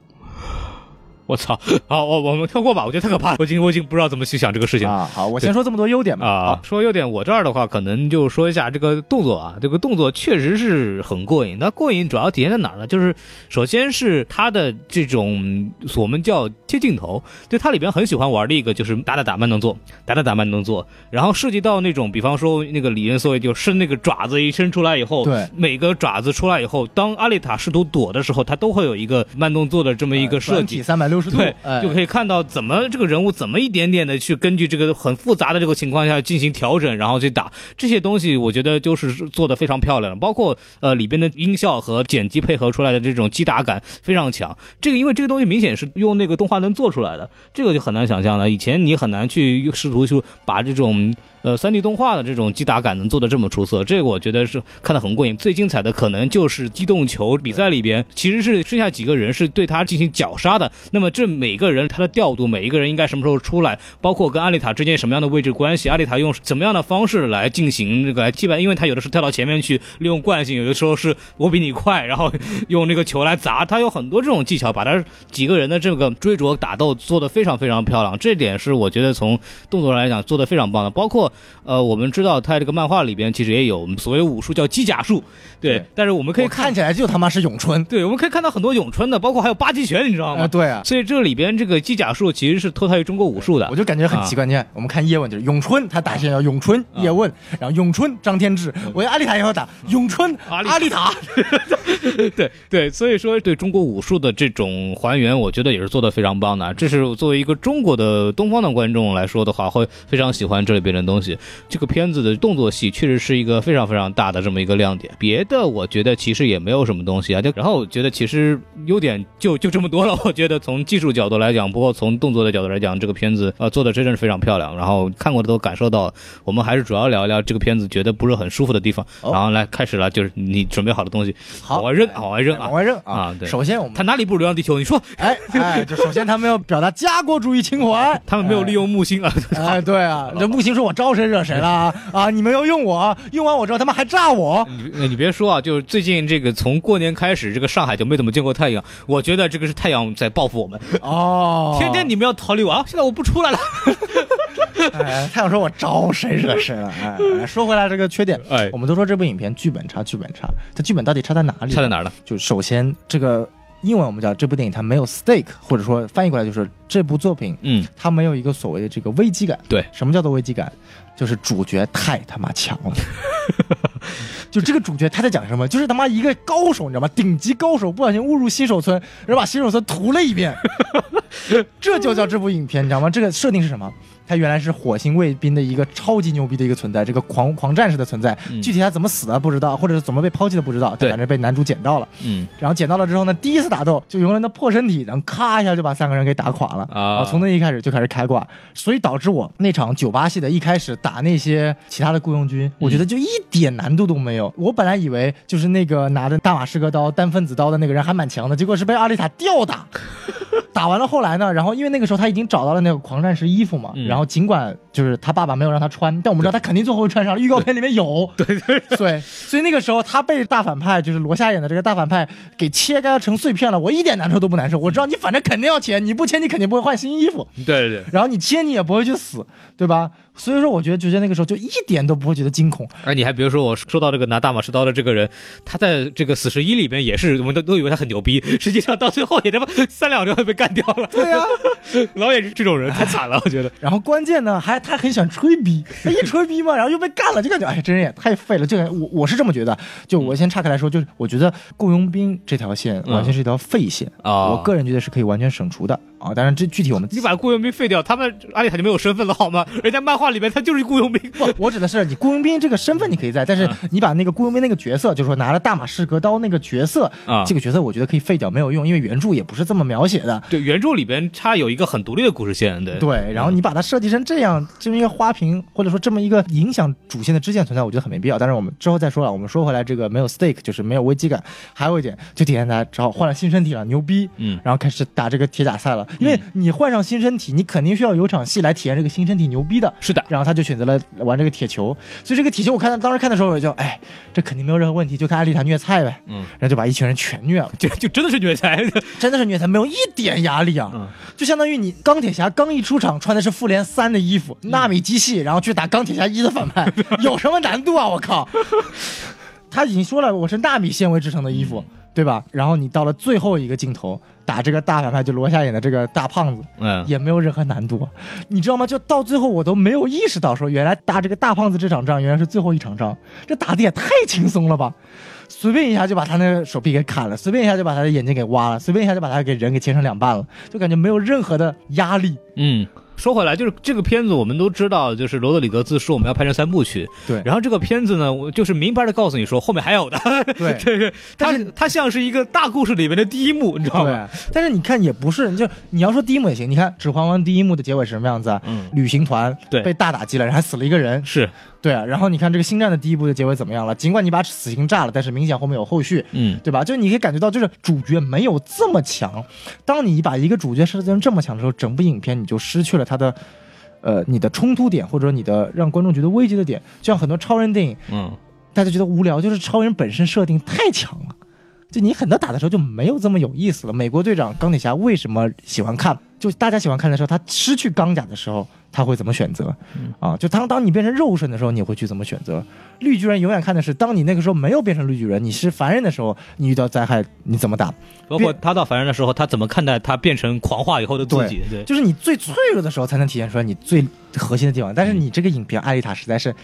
*laughs* 我操！好，我我们跳过吧，我觉得太可怕了。我已经我已经不知道怎么去想这个事情啊。好，我先说这么多优点吧。啊，说优点，我这儿的话，可能就说一下这个动作啊。这个动作确实是很过瘾。那过瘾主要体现在哪儿呢？就是首先是它的这种我们叫贴镜头，就它里边很喜欢玩的一个就是打打打慢动作，打打打慢动作。然后涉及到那种，比方说那个李元所谓就伸那个爪子一伸出来以后，对，每个爪子出来以后，当阿丽塔试图躲的时候，它都会有一个慢动作的这么一个设计，三百六十度，对，就。可以看到怎么这个人物怎么一点点的去根据这个很复杂的这个情况下进行调整，然后去打这些东西，我觉得就是做的非常漂亮。包括呃里边的音效和剪辑配合出来的这种击打感非常强。这个因为这个东西明显是用那个动画能做出来的，这个就很难想象了。以前你很难去试图去把这种。呃，三 D 动画的这种击打感能做的这么出色，这个我觉得是看得很过瘾。最精彩的可能就是机动球比赛里边，其实是剩下几个人是对他进行绞杀的。那么这每个人他的调度，每一个人应该什么时候出来，包括跟阿丽塔之间什么样的位置关系，阿丽塔用怎么样的方式来进行这个来击败，因为他有的是跳到前面去利用惯性，有的时候是我比你快，然后用那个球来砸，他有很多这种技巧，把他几个人的这个追逐打斗做得非常非常漂亮。这点是我觉得从动作上来讲做得非常棒的，包括。呃，我们知道他这个漫画里边其实也有所谓武术叫机甲术，对。但是我们可以看起来就他妈是咏春，对，我们可以看到很多咏春的，包括还有八极拳，你知道吗？对啊。所以这里边这个机甲术其实是脱胎于中国武术的。我就感觉很奇怪，你看我们看叶问就是咏春，他打线要咏春叶问，然后咏春张天志，我阿丽塔也要打咏春阿丽塔。*laughs* 对对，所以说对中国武术的这种还原，我觉得也是做的非常棒的。这是作为一个中国的东方的观众来说的话，会非常喜欢这里边的东西。这个片子的动作戏确实是一个非常非常大的这么一个亮点，别的我觉得其实也没有什么东西啊。就然后我觉得其实优点就就这么多了。*laughs* 我觉得从技术角度来讲，不过从动作的角度来讲，这个片子呃做的真的是非常漂亮。然后看过的都感受到，我们还是主要聊一聊这个片子觉得不是很舒服的地方。然后来开始了，就是你准备好的东西，好，往外扔，往外扔，往外扔啊！对，首先我们他哪里不如流浪地球？你说，哎哎，就首先他们要表达家国主义情怀，*laughs* 他们没有利用木星啊！哎，对啊，*laughs* 这木星说我招谁惹谁了啊？你们要用我，用完我之后他们还炸我。你你别说啊，就是最近这个从过年开始，这个上海就没怎么见过太阳。我觉得这个是太阳在报复我们哦。天天你们要逃离我啊，现在我不出来了。*laughs* 哎，太阳说我招谁惹谁了？哎，说回来这个缺点，哎，我们都说这部影片剧本差，剧本差，它剧本到底差在哪里？差在哪儿呢？就首先这个。英文我们叫这部电影它没有 stake，或者说翻译过来就是这部作品，嗯，它没有一个所谓的这个危机感。对，什么叫做危机感？就是主角太他妈强了。*laughs* 就这个主角他在讲什么？就是他妈一个高手，你知道吗？顶级高手不小心误入新手村，然后把新手村屠了一遍。这就叫这部影片，你知道吗？这个设定是什么？他原来是火星卫兵的一个超级牛逼的一个存在，这个狂狂战士的存在。具体他怎么死的不知道，或者是怎么被抛弃的不知道。反正被男主捡到了。嗯。然后捡到了之后呢，第一次打斗就用了那破身体，然后咔一下就把三个人给打垮了。啊。从那一开始就开始开挂，所以导致我那场九八戏的一开始打那些其他的雇佣军，我觉得就一点难度都没有。我本来以为就是那个拿着大马士革刀单分子刀的那个人还蛮强的，结果是被阿丽塔吊打。*laughs* 打完了后来呢，然后因为那个时候他已经找到了那个狂战士衣服嘛，然后尽管就是他爸爸没有让他穿，但我们知道他肯定最后会穿上。预告片里面有，对对对，所以那个时候他被大反派就是罗夏演的这个大反派给切开成碎片了，我一点难受都不难受。我知道你反正肯定要切，你不切你肯定不会换新衣服。对对对，然后你切你也不会去死，对吧？所以说，我觉得，直接那个时候，就一点都不会觉得惊恐。而你还比如说，我说到这个拿大马士刀的这个人，他在这个死侍一里边也是，我们都都以为他很牛逼，实际上到最后也他妈三两就被干掉了。*laughs* 对呀，*laughs* 老也是这种人，太惨了，我觉得。然后关键呢，还他很喜欢吹逼，他一吹逼嘛，然后又被干了，就感觉哎，这人也太废了。这个我我是这么觉得。就我先岔开来说，就是我觉得雇佣兵这条线完全是一条废线啊，我个人觉得是可以完全省除的。啊。当然，这具体我们你把雇佣兵废掉，他们阿丽塔就没有身份了好吗？*laughs* 人家漫画里面他就是雇佣兵。不，我指的是你雇佣兵这个身份你可以在，但是你把那个雇佣兵那个角色，就是说拿了大马士革刀那个角色啊，这个角色我觉得可以废掉，没有用，因为原著也不是这么描写的。对，原著里边它有一个很独立的故事线，对对。然后你把它设计成这样，这么一个花瓶，或者说这么一个影响主线的支线存在，我觉得很没必要。但是我们之后再说了。我们说回来，这个没有 stake 就是没有危机感。还有一点，就体现在只好换了新身体了，牛逼。嗯。然后开始打这个铁甲赛了，因为你换上新身体，你肯定需要有场戏来体验这个新身体牛逼的。是的。然后他就选择了玩这个铁球，所以这个铁球我看他当时看的时候，我就哎，这肯定没有任何问题，就看艾丽塔虐菜呗。嗯。然后就把一群人全虐了，就就真的是虐菜，*laughs* 真的是虐菜，没有一点压力啊。嗯。就相当于你钢铁侠刚一出场穿的是复联三的衣服，纳米机器，然后去打钢铁侠一的反派，*laughs* 有什么难度啊？我靠！*laughs* 他已经说了，我是纳米纤维制成的衣服，对吧？然后你到了最后一个镜头打这个大反派，就罗夏演的这个大胖子，嗯，也没有任何难度，你知道吗？就到最后我都没有意识到，说原来打这个大胖子这场仗原来是最后一场仗，这打的也太轻松了吧！随便一下就把他那个手臂给砍了，随便一下就把他的眼睛给挖了，随便一下就把他给人给切成两半了，就感觉没有任何的压力，嗯。说回来，就是这个片子，我们都知道，就是罗德里格自说我们要拍成三部曲。对。然后这个片子呢，我就是明白的告诉你说，后面还有的。对 *laughs* 对。它它像是一个大故事里面的第一幕，你知道吗？对。但是你看，也不是，就你要说第一幕也行。你看《指环王》第一幕的结尾是什么样子啊？嗯。旅行团对被大打击了，然后还死了一个人。是。对啊。然后你看这个《星战》的第一部的结尾怎么样了？尽管你把死刑炸了，但是明显后面有后续。嗯。对吧？就你可以感觉到，就是主角没有这么强。当你把一个主角设定成这么强的时候，整部影片你就失去了它的。呃，你的冲突点或者你的让观众觉得危机的点，就像很多超人电影，嗯，大家觉得无聊，就是超人本身设定太强了，就你很多打的时候就没有这么有意思了。美国队长、钢铁侠为什么喜欢看？就大家喜欢看的时候，他失去钢甲的时候。他会怎么选择？啊，就当当你变成肉身的时候，你会去怎么选择？绿巨人永远看的是，当你那个时候没有变成绿巨人，你是凡人的时候，你遇到灾害你怎么打？包括他到凡人的时候，他怎么看待他变成狂化以后的自己？对，就是你最脆弱的时候才能体现出来你最核心的地方。但是你这个影片艾丽塔实在是。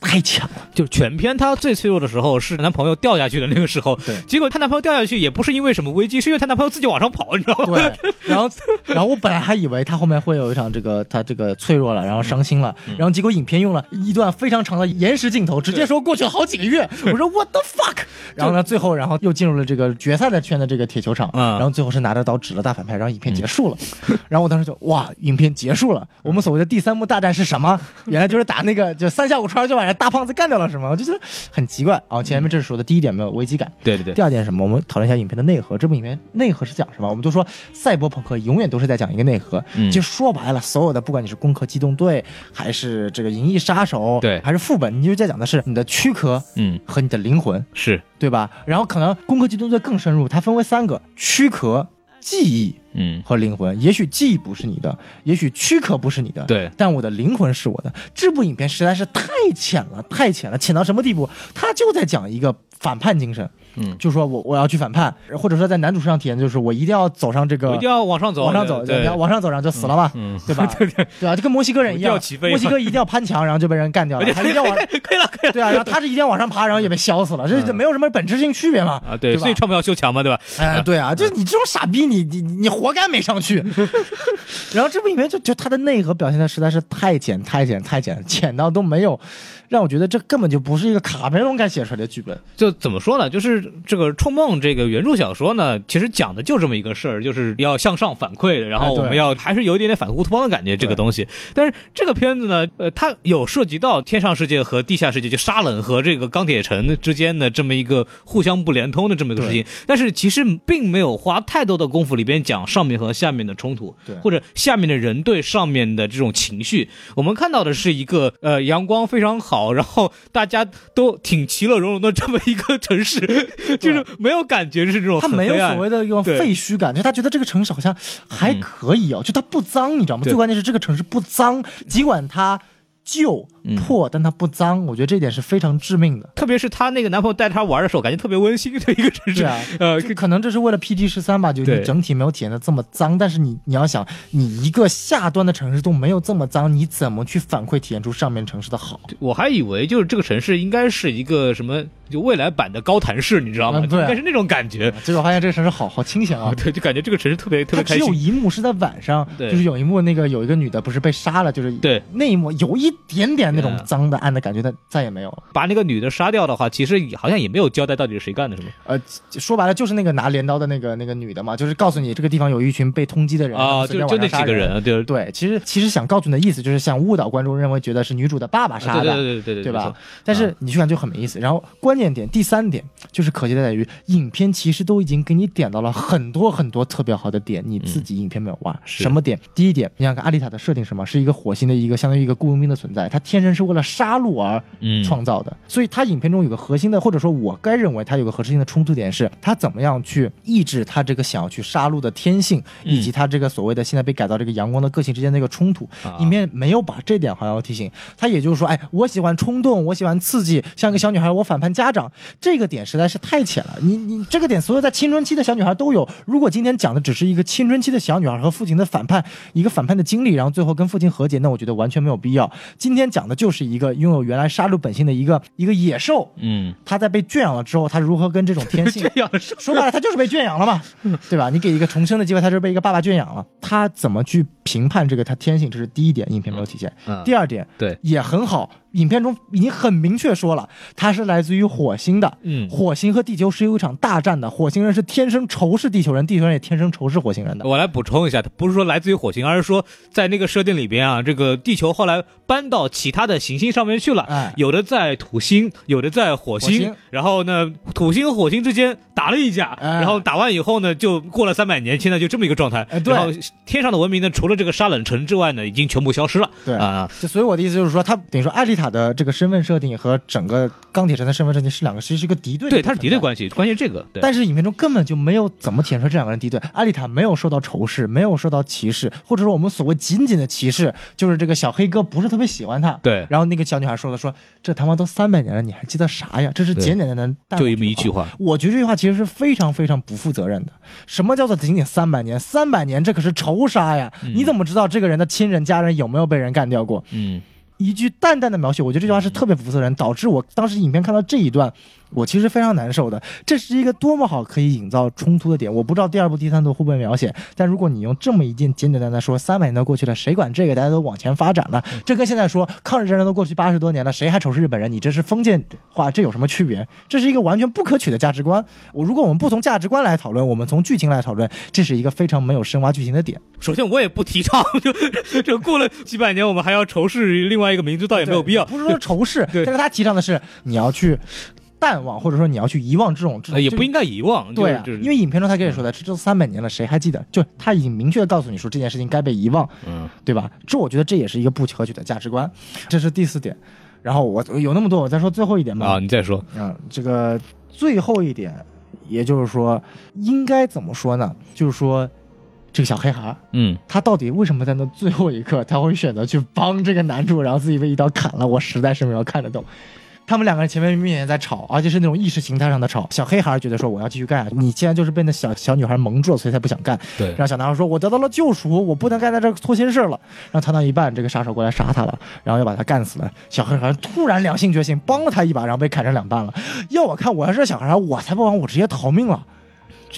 太强了！就全片她最脆弱的时候是男朋友掉下去的那个时候，对。结果她男朋友掉下去也不是因为什么危机，是因为她男朋友自己往上跑，你知道吗？对。然后，然后我本来还以为她后面会有一场这个她这个脆弱了，然后伤心了，然后结果影片用了一段非常长的延时镜头，直接说过去了好几个月。我说 What the fuck？然后呢，最后然后又进入了这个决赛的圈的这个铁球场，然后最后是拿着刀指了大反派，然后影片结束了。*laughs* 然后我当时就哇，影片结束了。我们所谓的第三幕大战是什么？原来就是打那个就三下五除二就把人大胖子干掉了。什么？我就觉得很奇怪啊！前面这是说的第一点，没有危机感。对对对。第二点是什么？我们讨论一下影片的内核。这部影片内核是讲什么？我们都说赛博朋克永远都是在讲一个内核。嗯。其实说白了，所有的不管你是攻壳机动队，还是这个银翼杀手，对，还是副本，你就在讲的是你的躯壳，嗯，和你的灵魂，是对吧？然后可能攻壳机动队更深入，它分为三个：躯壳、记忆。嗯，和灵魂，也许记忆不是你的，也许躯壳不是你的，对，但我的灵魂是我的。这部影片实在是太浅了，太浅了，浅到什么地步？他就在讲一个反叛精神。嗯，就说我我要去反叛，或者说在男主身上体验，就是我一定要走上这个，一定要往上走，往上走，对，要往上走，然后就死了嘛，对吧？*laughs* 对对对啊，就跟墨西哥人一样，墨西哥一定要攀墙，然后就被人干掉了，*laughs* 他一定要往，*laughs* 可以了，可以了，对啊，然后他是一定要往上爬，然后也被削死了，这这没有什么本质性区别嘛？啊，对，所以创不要修墙嘛，对吧？哎，对啊，就是你这种傻逼，你你你活活该没上去。*laughs* 然后这部影片就就它的内核表现的实在是太浅太浅太浅，浅到都没有。让我觉得这根本就不是一个卡梅隆该写出来的剧本。就怎么说呢？就是这个《冲梦》这个原著小说呢，其实讲的就这么一个事儿，就是要向上反馈，然后我们要还是有一点点反乌托邦的感觉这个东西。但是这个片子呢，呃，它有涉及到天上世界和地下世界，就沙冷和这个钢铁城之间的这么一个互相不连通的这么一个事情。但是其实并没有花太多的功夫里边讲上面和下面的冲突，或者下面的人对上面的这种情绪。我们看到的是一个呃阳光非常好。然后大家都挺其乐融融的这么一个城市，*laughs* 就是没有感觉是这种，他没有所谓的一种废墟感，就他觉得这个城市好像还可以哦，就它不脏，你知道吗？最关键是这个城市不脏，尽管它。旧破，但它不脏，我觉得这点是非常致命的。特别是她那个男朋友带她玩的时候，感觉特别温馨的一个城市。啊，呃，可能这是为了 PG 十三吧，就你整体没有体验的这么脏。但是你你要想，你一个下端的城市都没有这么脏，你怎么去反馈体验出上面城市的好？我还以为就是这个城市应该是一个什么就未来版的高谭市，你知道吗？对，应该是那种感觉。结果发现这个城市好好清闲啊！*laughs* 对，就感觉这个城市特别特别开心。只有一幕是在晚上，就是有一幕那个有一个女的不是被杀了，就是对那一幕有一点点那种脏的暗的感觉，但再也没有把那个女的杀掉的话，其实好像也没有交代到底是谁干的，是吗？呃，说白了就是那个拿镰刀的那个那个女的嘛，就是告诉你这个地方有一群被通缉的人啊，就就那几个人，对对。其实其实想告诉你的意思就是想误导观众，认为觉得是女主的爸爸杀的，对对对对对，对吧？但是你去看就很没意思。然后关键点第三点。就是可惜的在于，影片其实都已经给你点到了很多很多特别好的点，你自己影片没有挖。什么点？第一点，你想看阿丽塔的设定什么？是一个火星的一个相当于一个雇佣兵的存在，他天生是为了杀戮而创造的。所以他影片中有个核心的，或者说我该认为他有个核心的冲突点是，他怎么样去抑制他这个想要去杀戮的天性，以及他这个所谓的现在被改造这个阳光的个性之间的一个冲突。影片没有把这点好像要提醒他，也就是说，哎，我喜欢冲动，我喜欢刺激，像个小女孩，我反叛家长，这个点实在是太浅了。你你这个点，所有在青春期的小女孩都有。如果今天讲的只是一个青春期的小女孩和父亲的反叛，一个反叛的经历，然后最后跟父亲和解，那我觉得完全没有必要。今天讲的就是一个拥有原来杀戮本性的一个一个野兽，嗯，他在被圈养了之后，他如何跟这种天性 *laughs* 说白了，他就是被圈养了嘛，*laughs* 对吧？你给一个重生的机会，他就是被一个爸爸圈养了，他怎么去评判这个他天性？这是第一点，影片没有体现。第二点，对，也很好。影片中已经很明确说了，它是来自于火星的。嗯，火星和地球是有一场大战的。火星人是天生仇视地球人，地球人也天生仇视火星人的。我来补充一下，它不是说来自于火星，而是说在那个设定里边啊，这个地球后来搬到其他的行星上面去了。哎，有的在土星，有的在火星。然后呢，土星和火星之间打了一架，然后打完以后呢，就过了三百年，现在就这么一个状态。对。然后天上的文明呢，除了这个沙冷城之外呢，已经全部消失了。对啊，就所以我的意思就是说，他等于说艾丽塔的这个身份。设定和整个钢铁城的身份设定是两个，其实是一个敌对。对，它是敌对关系，关键这个。但是影片中根本就没有怎么体现出这两个人敌对。阿丽塔没有受到仇视，没有受到歧视，或者说我们所谓仅仅的歧视，就是这个小黑哥不是特别喜欢他。对。然后那个小女孩说了：“说这他妈都三百年了，你还记得啥呀？”这是简简单单就这么一句话。我觉得这句话其实是非常非常不负责任的。什么叫做仅仅三百年？三百年这可是仇杀呀！你怎么知道这个人的亲人家人有没有被人干掉过？嗯。一句淡淡的描写，我觉得这句话是特别不负责任，导致我当时影片看到这一段。我其实非常难受的，这是一个多么好可以营造冲突的点。我不知道第二部、第三部会不会描写，但如果你用这么一件简简单单说三百年都过去了，谁管这个？大家都往前发展了，这跟现在说抗日战争都过去八十多年了，谁还仇视日本人？你这是封建化，这有什么区别？这是一个完全不可取的价值观。我如果我们不从价值观来讨论，我们从剧情来讨论，这是一个非常没有深挖剧情的点。首先，我也不提倡，就这过了几百年，我们还要仇视另外一个民族，倒也没有必要。不是说仇视，但是他提倡的是你要去。淡忘，或者说你要去遗忘这种，这种也不应该遗忘。对啊，因为影片中他跟你说的，这都三百年了，谁还记得？就他已经明确的告诉你说这件事情该被遗忘，嗯，对吧？这我觉得这也是一个不可取的价值观。这是第四点。然后我有那么多，我再说最后一点吧。啊，你再说。嗯，这个最后一点，也就是说，应该怎么说呢？就是说，这个小黑孩，嗯，他到底为什么在那最后一刻他会选择去帮这个男主，然后自己被一刀砍了？我实在是没有看得懂。他们两个人前面明显在吵，而且是那种意识形态上的吵。小黑孩觉得说我要继续干，你既然就是被那小小女孩蒙住了，所以才不想干。对。然后小男孩说：“我得到了救赎，我不能干在这错心事了。”然后谈到一半，这个杀手过来杀他了，然后要把他干死了。小黑孩突然良心觉醒，帮了他一把，然后被砍成两半了。要我看，我要是小孩，我才不帮，我直接逃命了。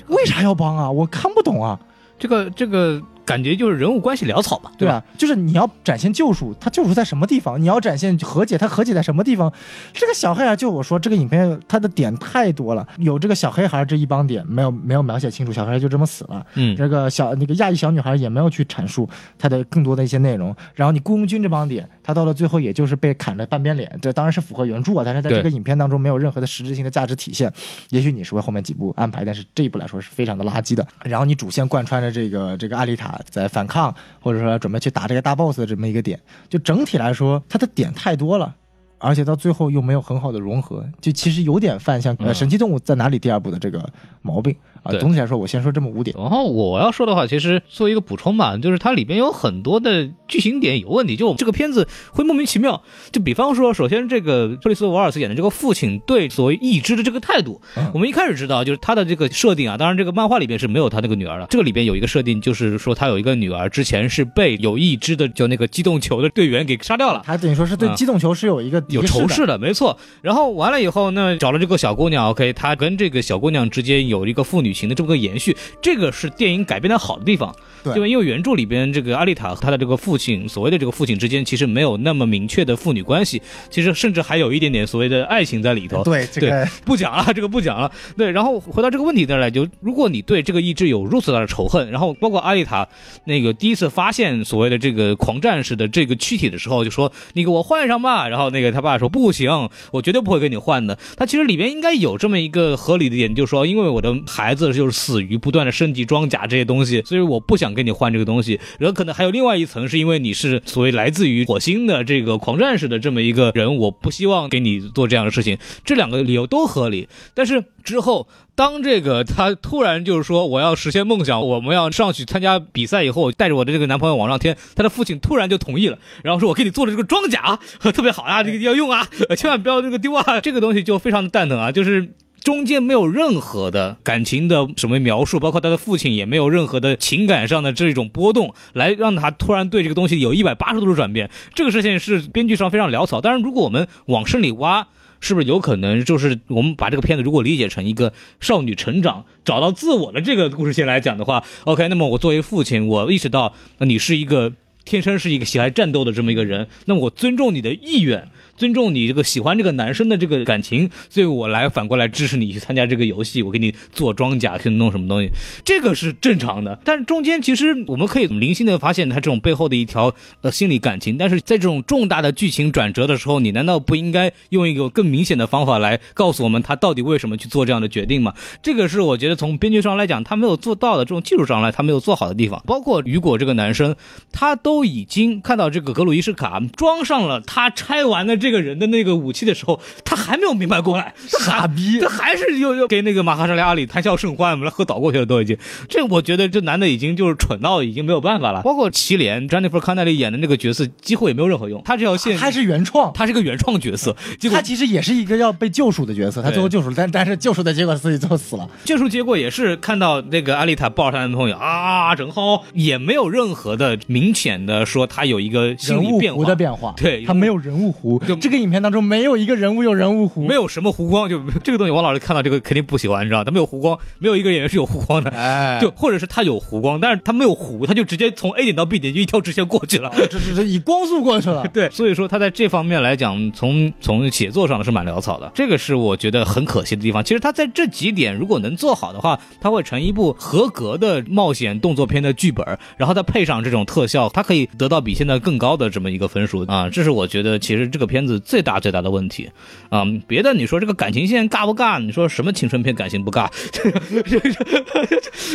为啥要帮啊？我看不懂啊。这个这个。感觉就是人物关系潦草吧，对吧？就是你要展现救赎，他救赎在什么地方？你要展现和解，他和解在什么地方？这个小黑孩，就我说这个影片它的点太多了，有这个小黑孩这一帮点没有没有描写清楚，小黑孩就这么死了。嗯，这个小那个亚裔小女孩也没有去阐述她的更多的一些内容。然后你雇佣军这帮点，他到了最后也就是被砍了半边脸，这当然是符合原著啊，但是在这个影片当中没有任何的实质性的价值体现。也许你是为后面几部安排，但是这一部来说是非常的垃圾的。然后你主线贯穿着这个这个阿丽塔在反抗。或者说准备去打这个大 boss 的这么一个点，就整体来说，它的点太多了，而且到最后又没有很好的融合，就其实有点犯像《呃神奇动物在哪里》第二部的这个毛病。啊。总体来说，我先说这么五点。然后我要说的话，其实作为一个补充吧，就是它里边有很多的剧情点有问题，就这个片子会莫名其妙。就比方说，首先这个克里斯·瓦尔斯演的这个父亲对所谓义肢的这个态度，我们一开始知道就是他的这个设定啊，当然这个漫画里边是没有他那个女儿的。这个里边有一个设定，就是说他有一个女儿，之前是被有义肢的就那个机动球的队员给杀掉了。他等于说是对机动球是有一个有仇视的，没错。然后完了以后呢，找了这个小姑娘，OK，他跟这个小姑娘之间有一个父女情的这么个延续，这个是电影改编的好的地方。对，因为因为原著里边这个阿丽塔和她的这个父亲，所谓的这个父亲之间其实没有那么明确的父女关系，其实甚至还有一点点所谓的爱情在里头。*laughs* 对，这个 *laughs* 不讲了，这个不讲了。对，然后回到这个问题这儿来，就如果你对这个意志有如此大的仇恨，然后包括阿丽塔那个第一次发现所谓的这个狂战士的这个躯体的时候，就说你给我换上吧，然后那个他爸说不行，我绝对不会给你换的。他其实里边应该有这么一个合理的点，就是说因为我的孩子就是死于不断的升级装甲这些东西，所以我不想跟你换这个东西。然后可能还有另外一层，是因为你是所谓来自于火星的这个狂战士的这么一个人，我不希望给你做这样的事情。这两个理由都合理，但是之后当这个他突然就是说我要实现梦想，我们要上去参加比赛以后，带着我的这个男朋友往上天，他的父亲突然就同意了，然后说我给你做的这个装甲 *laughs* 特别好啊，这个要用啊，千万不要这个丢啊，这个东西就非常的蛋疼啊，就是。中间没有任何的感情的什么描述，包括他的父亲也没有任何的情感上的这种波动，来让他突然对这个东西有一百八十度的转变。这个事情是编剧上非常潦草。当然，如果我们往深里挖，是不是有可能就是我们把这个片子如果理解成一个少女成长、找到自我的这个故事线来讲的话，OK，那么我作为父亲，我意识到你是一个天生是一个喜爱战斗的这么一个人，那么我尊重你的意愿。尊重你这个喜欢这个男生的这个感情，所以我来反过来支持你去参加这个游戏，我给你做装甲去弄什么东西，这个是正常的。但是中间其实我们可以零星的发现他这种背后的一条呃心理感情，但是在这种重大的剧情转折的时候，你难道不应该用一个更明显的方法来告诉我们他到底为什么去做这样的决定吗？这个是我觉得从编剧上来讲他没有做到的，这种技术上来他没有做好的地方。包括雨果这个男生，他都已经看到这个格鲁伊什卡装上了他拆完的这。这个人的那个武器的时候，他还没有明白过来，*laughs* 傻逼，他还是又又给那个马哈沙利阿里谈笑甚欢，我们来喝倒过去了都已经。这我觉得这男的已经就是蠢到已经没有办法了。包括祁连詹妮弗康奈利演的那个角色，几乎也没有任何用。他这条线他是原创，他是个原创角色，他其实也是一个要被救赎的角色，他最后救赎，*laughs* 但但是救赎的结果自己最后死了。救赎结果也是看到那个阿丽塔抱着她男朋友啊，整好，也没有任何的明显的说他有一个心理变化的变化，对他没有人物弧。这个影片当中没有一个人物有人物弧，没有什么弧光，就 *laughs* 这个东西，王老师看到这个肯定不喜欢，你知道，他没有弧光，没有一个演员是有弧光的，哎，就或者是他有弧光，但是他没有弧，他就直接从 A 点到 B 点就一条直线过去了，这这这以光速过去了，*laughs* 对，所以说他在这方面来讲，从从写作上是蛮潦草的，这个是我觉得很可惜的地方。其实他在这几点如果能做好的话，他会成一部合格的冒险动作片的剧本，然后再配上这种特效，他可以得到比现在更高的这么一个分数。啊，这是我觉得其实这个片子最大最大的。问题，啊，别的你说这个感情线尬不尬？你说什么青春片感情不尬？这 *laughs* 个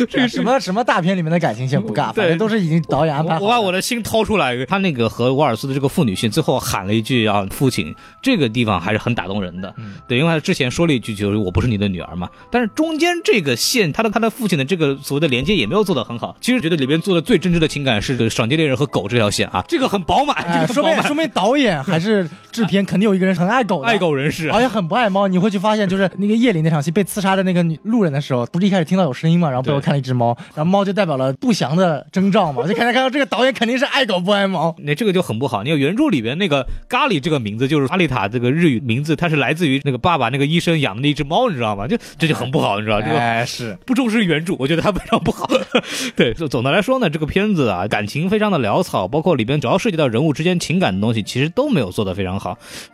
这个什么什么大片里面的感情线不尬？反正都是已经导演安排好。我把我的心掏出来，他那个和沃尔斯的这个父女性，最后喊了一句啊，父亲，这个地方还是很打动人的。对，因为他之前说了一句就是我不是你的女儿嘛。但是中间这个线，他的他的父亲的这个所谓的连接也没有做的很好。其实觉得里边做的最真挚的情感是赏金猎人和狗这条线啊，这个很饱满。这个 *laughs* 说明说明导演还是制片肯定有一个人很。爱狗，爱狗人士，而且很不爱猫。你会去发现，就是那个夜里那场戏被刺杀的那个女路人的时候，不是一开始听到有声音嘛？然后背后看了一只猫，然后猫就代表了不祥的征兆嘛？就看看看到这个导演肯定是爱狗不爱猫，那这个就很不好。你有原著里边那个咖喱这个名字，就是阿丽塔这个日语名字，它是来自于那个爸爸那个医生养的那只猫，你知道吗？就这就很不好，你知道这个哎是不重视原著，我觉得它非常不好。*laughs* 对，总的来说呢，这个片子啊，感情非常的潦草，包括里边主要涉及到人物之间情感的东西，其实都没有做得非常好。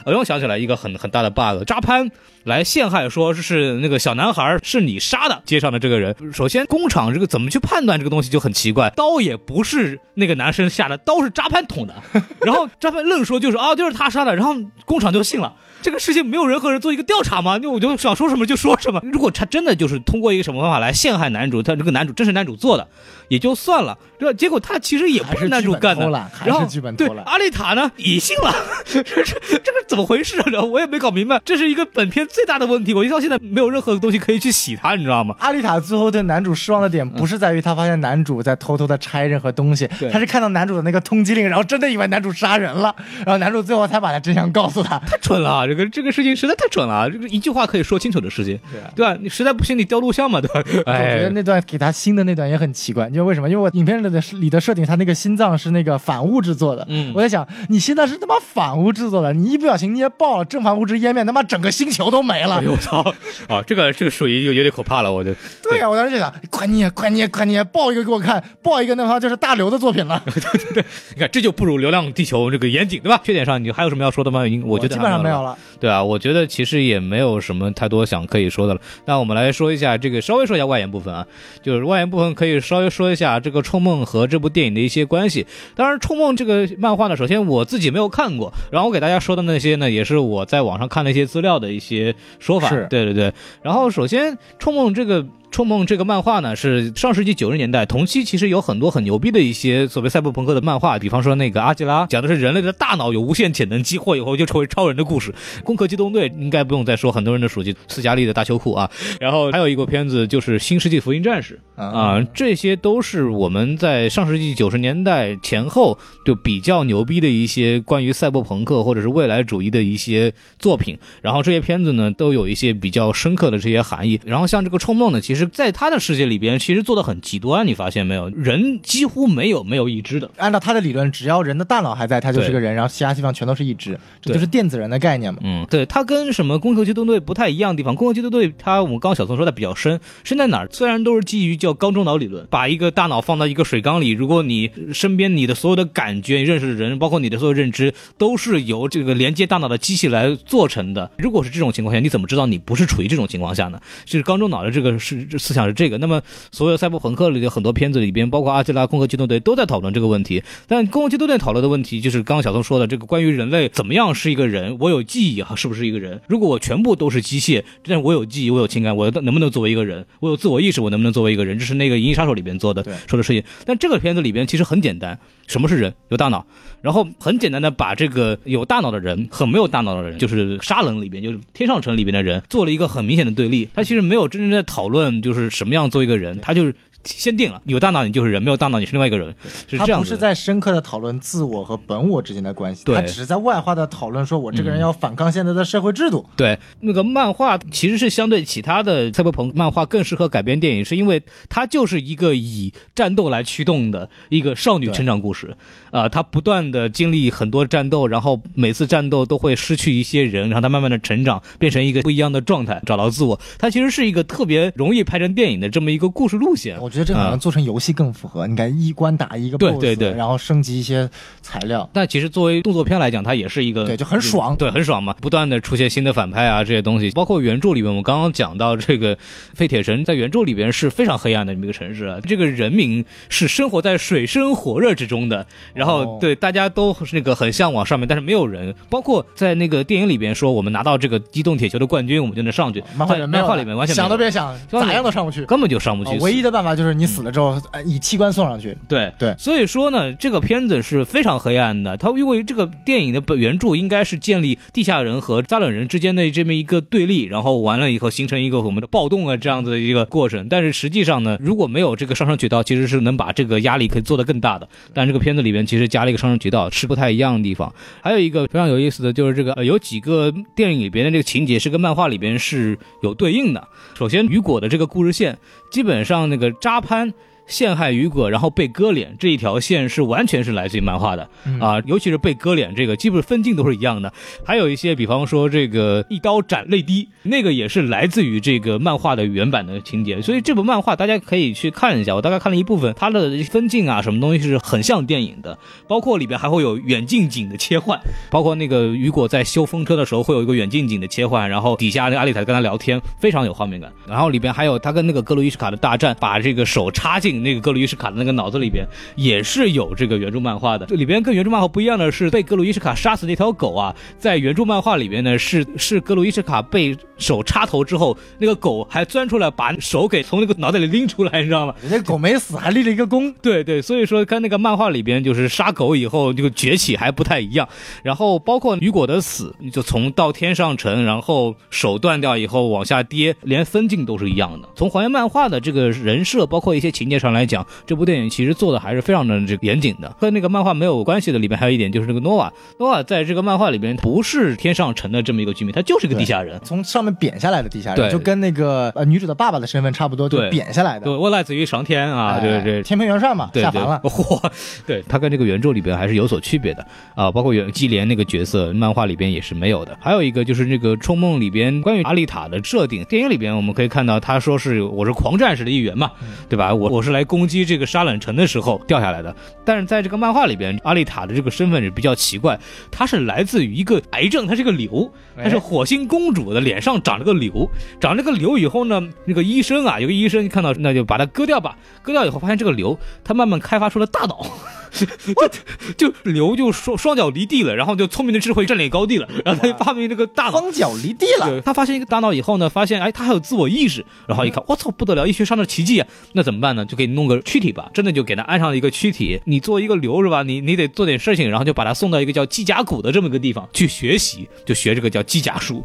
我又想起来一个很很大。的 bug，扎潘来陷害，说是那个小男孩是你杀的，街上的这个人。首先，工厂这个怎么去判断这个东西就很奇怪，刀也不是那个男生下的，刀是扎潘捅的。*laughs* 然后扎潘愣说就是啊，就是他杀的，然后工厂就信了。这个事情没有任何人做一个调查吗？那我就想说什么就说什么。*laughs* 如果他真的就是通过一个什么方法来陷害男主，他这个男主真是男主做的，也就算了。对，结果他其实也不是男主干的，然后对阿丽塔呢也信了，这这这个怎么回事啊？我也没搞明白。这是一个本片最大的问题，我一到现在没有任何东西可以去洗他，你知道吗？阿丽塔最后对男主失望的点不是在于他发现男主在偷偷的拆任何东西，他是看到男主的那个通缉令，然后真的以为男主杀人了，然后男主最后才把他真相告诉他。太蠢了，这个这个事情实在太蠢了，这个一句话可以说清楚的事情，对吧？你实在不行，你调录像嘛，对吧？*laughs* 我觉得那段给他新的那段也很奇怪，因为为什么？因为我影片里的里的设定。他那个心脏是那个反物质做的，嗯，我在想，你心脏是他妈反物质做的，你一不小心捏爆了，正反物质湮灭，他妈整个星球都没了。我操！啊，这个这个属于有有点可怕了，我就。对呀，我当时就想，快捏，快捏，快捏，爆一个给我看，爆一个，那他就是大刘的作品了。*laughs* 对对对，你看这就不如《流浪地球》这个严谨，对吧？缺点上你还有什么要说的吗？我觉得基本上没有了。对啊，我觉得其实也没有什么太多想可以说的了。那我们来说一下这个，稍微说一下外延部分啊，就是外延部分可以稍微说一下这个《冲梦》和这部电影的一些关系。当然，《冲梦》这个漫画呢，首先我自己没有看过，然后我给大家说的那些呢，也是我在网上看了一些资料的一些说法。是，对对对。然后，首先，《冲梦》这个。《冲梦》这个漫画呢，是上世纪九十年代同期，其实有很多很牛逼的一些所谓赛博朋克的漫画，比方说那个《阿基拉》，讲的是人类的大脑有无限潜能，激活以后就成为超人的故事。《攻壳机动队》应该不用再说，很多人的熟悉，斯嘉丽的大秋裤啊。然后还有一个片子就是《新世纪福音战士》啊，这些都是我们在上世纪九十年代前后就比较牛逼的一些关于赛博朋克或者是未来主义的一些作品。然后这些片子呢，都有一些比较深刻的这些含义。然后像这个《冲梦》呢，其实。在他的世界里边，其实做的很极端，你发现没有？人几乎没有没有一只的。按照他的理论，只要人的大脑还在，他就是个人，然后其他地方全都是一只，这就是电子人的概念嘛。嗯，对，他跟什么《攻壳机动队》不太一样的地方，《攻壳机动队》他我们刚刚小宋说的比较深，深在哪儿？虽然都是基于叫缸中脑理论，把一个大脑放到一个水缸里，如果你身边你的所有的感觉、你认识的人，包括你的所有认知，都是由这个连接大脑的机器来做成的。如果是这种情况下，你怎么知道你不是处于这种情况下呢？就是缸中脑的这个是。思想是这个，那么所有赛博朋克里的很多片子里边，包括《阿基拉》《攻壳机动队》都在讨论这个问题。但《攻壳机动队》讨论的问题就是刚刚小松说的这个关于人类怎么样是一个人，我有记忆是不是一个人？如果我全部都是机械，但我有记忆，我有情感，我能不能作为一个人？我有自我意识，我能不能作为一个人？这是那个《银翼杀手》里边做的说的事情。但这个片子里边其实很简单，什么是人？有大脑，然后很简单的把这个有大脑的人和没有大脑的人，就是《沙冷》里边，就是《天上城》里边的人，做了一个很明显的对立。他其实没有真正在讨论。就是什么样做一个人，他就是。先定了，有大脑你就是人，没有大脑你是另外一个人，是这样。他不是在深刻的讨论自我和本我之间的关系，他只是在外化的讨论，说我这个人要反抗现在的社会制度。对，那个漫画其实是相对其他的蔡博鹏漫画更适合改编电影，是因为它就是一个以战斗来驱动的一个少女成长故事。啊，她不断的经历很多战斗，然后每次战斗都会失去一些人，然后她慢慢的成长，变成一个不一样的状态，找到自我。它其实是一个特别容易拍成电影的这么一个故事路线。我觉得这好像做成游戏更符合。你看一关打一个 boss，对对对，然后升级一些材料。但其实作为动作片来讲，它也是一个对，就很爽，对，很爽嘛。不断的出现新的反派啊，这些东西，包括原著里面，我们刚刚讲到这个废铁城，在原著里边是非常黑暗的这么一个城市啊。这个人民是生活在水深火热之中的，然后对大家都是那个很向往上面，但是没有人。包括在那个电影里边说，我们拿到这个机动铁球的冠军，我们就能上去。漫画里面完全想都别想，咋样都上不去，根本就上不去。唯一的办法就是你死。了之后，以器官送上去。对对，所以说呢，这个片子是非常黑暗的。它因为这个电影的本原著应该是建立地下人和扎冷人之间的这么一个对立，然后完了以后形成一个我们的暴动啊这样子的一个过程。但是实际上呢，如果没有这个上升渠道，其实是能把这个压力可以做得更大的。但这个片子里边其实加了一个上升渠道，是不太一样的地方。还有一个非常有意思的就是这个有几个电影里边的这个情节是跟漫画里边是有对应的。首先，雨果的这个故事线基本上那个扎潘。陷害雨果，然后被割脸这一条线是完全是来自于漫画的啊，尤其是被割脸这个，基本分镜都是一样的。还有一些，比方说这个一刀斩泪滴，那个也是来自于这个漫画的原版的情节。所以这部漫画大家可以去看一下，我大概看了一部分，它的分镜啊，什么东西是很像电影的，包括里边还会有远近景的切换，包括那个雨果在修风车的时候会有一个远近景的切换，然后底下那个阿丽塔跟他聊天，非常有画面感。然后里边还有他跟那个格鲁伊什卡的大战，把这个手插进。那个格鲁伊什卡的那个脑子里边也是有这个原著漫画的。这里边跟原著漫画不一样的是，被格鲁伊什卡杀死那条狗啊，在原著漫画里边呢是是格鲁伊什卡被手插头之后，那个狗还钻出来把手给从那个脑袋里拎出来，你知道吗？人家狗没死，还立了一个功。对对，所以说跟那个漫画里边就是杀狗以后这个崛起还不太一样。然后包括雨果的死，就从到天上沉，然后手断掉以后往下跌，连分镜都是一样的。从还原漫画的这个人设，包括一些情节上来讲，这部电影其实做的还是非常的这个严谨的。和那个漫画没有关系的里面还有一点就是那个诺瓦，诺瓦在这个漫画里边不是天上城的这么一个居民，他就是个地下人，从上面贬下来的地下人，就跟那个呃女主的爸爸的身份差不多，就贬下来的。对，我来自于上天啊，对对，天蓬元帅嘛，下凡了。嚯，*laughs* 对他跟这个原著里边还是有所区别的啊，包括原基连那个角色，漫画里边也是没有的。还有一个就是那个《冲梦》里边关于阿丽塔的设定，电影里边我们可以看到他说是我是狂战士的一员嘛，对吧？我我是来攻击这个沙冷城的时候掉下来的。但是在这个漫画里边，阿丽塔的这个身份是比较奇怪，她是来自于一个癌症，她是个瘤，她是火星公主的脸上长了个瘤，长了个瘤以后呢，那个医生啊，有个医生看到那就把它割掉吧，割掉以后发现这个瘤，他慢慢开发出了大脑。*laughs* 就就刘就双双脚离地了，然后就聪明的智慧占领高地了，然后他就发明这个大脑。双脚离地了，他发现一个大脑以后呢，发现哎，他还有自我意识，然后一看，我操，不得了，医学上的奇迹啊！那怎么办呢？就给你弄个躯体吧，真的就给他安上了一个躯体。你作为一个牛是吧？你你得做点事情，然后就把他送到一个叫机甲谷的这么一个地方去学习，就学这个叫机甲术。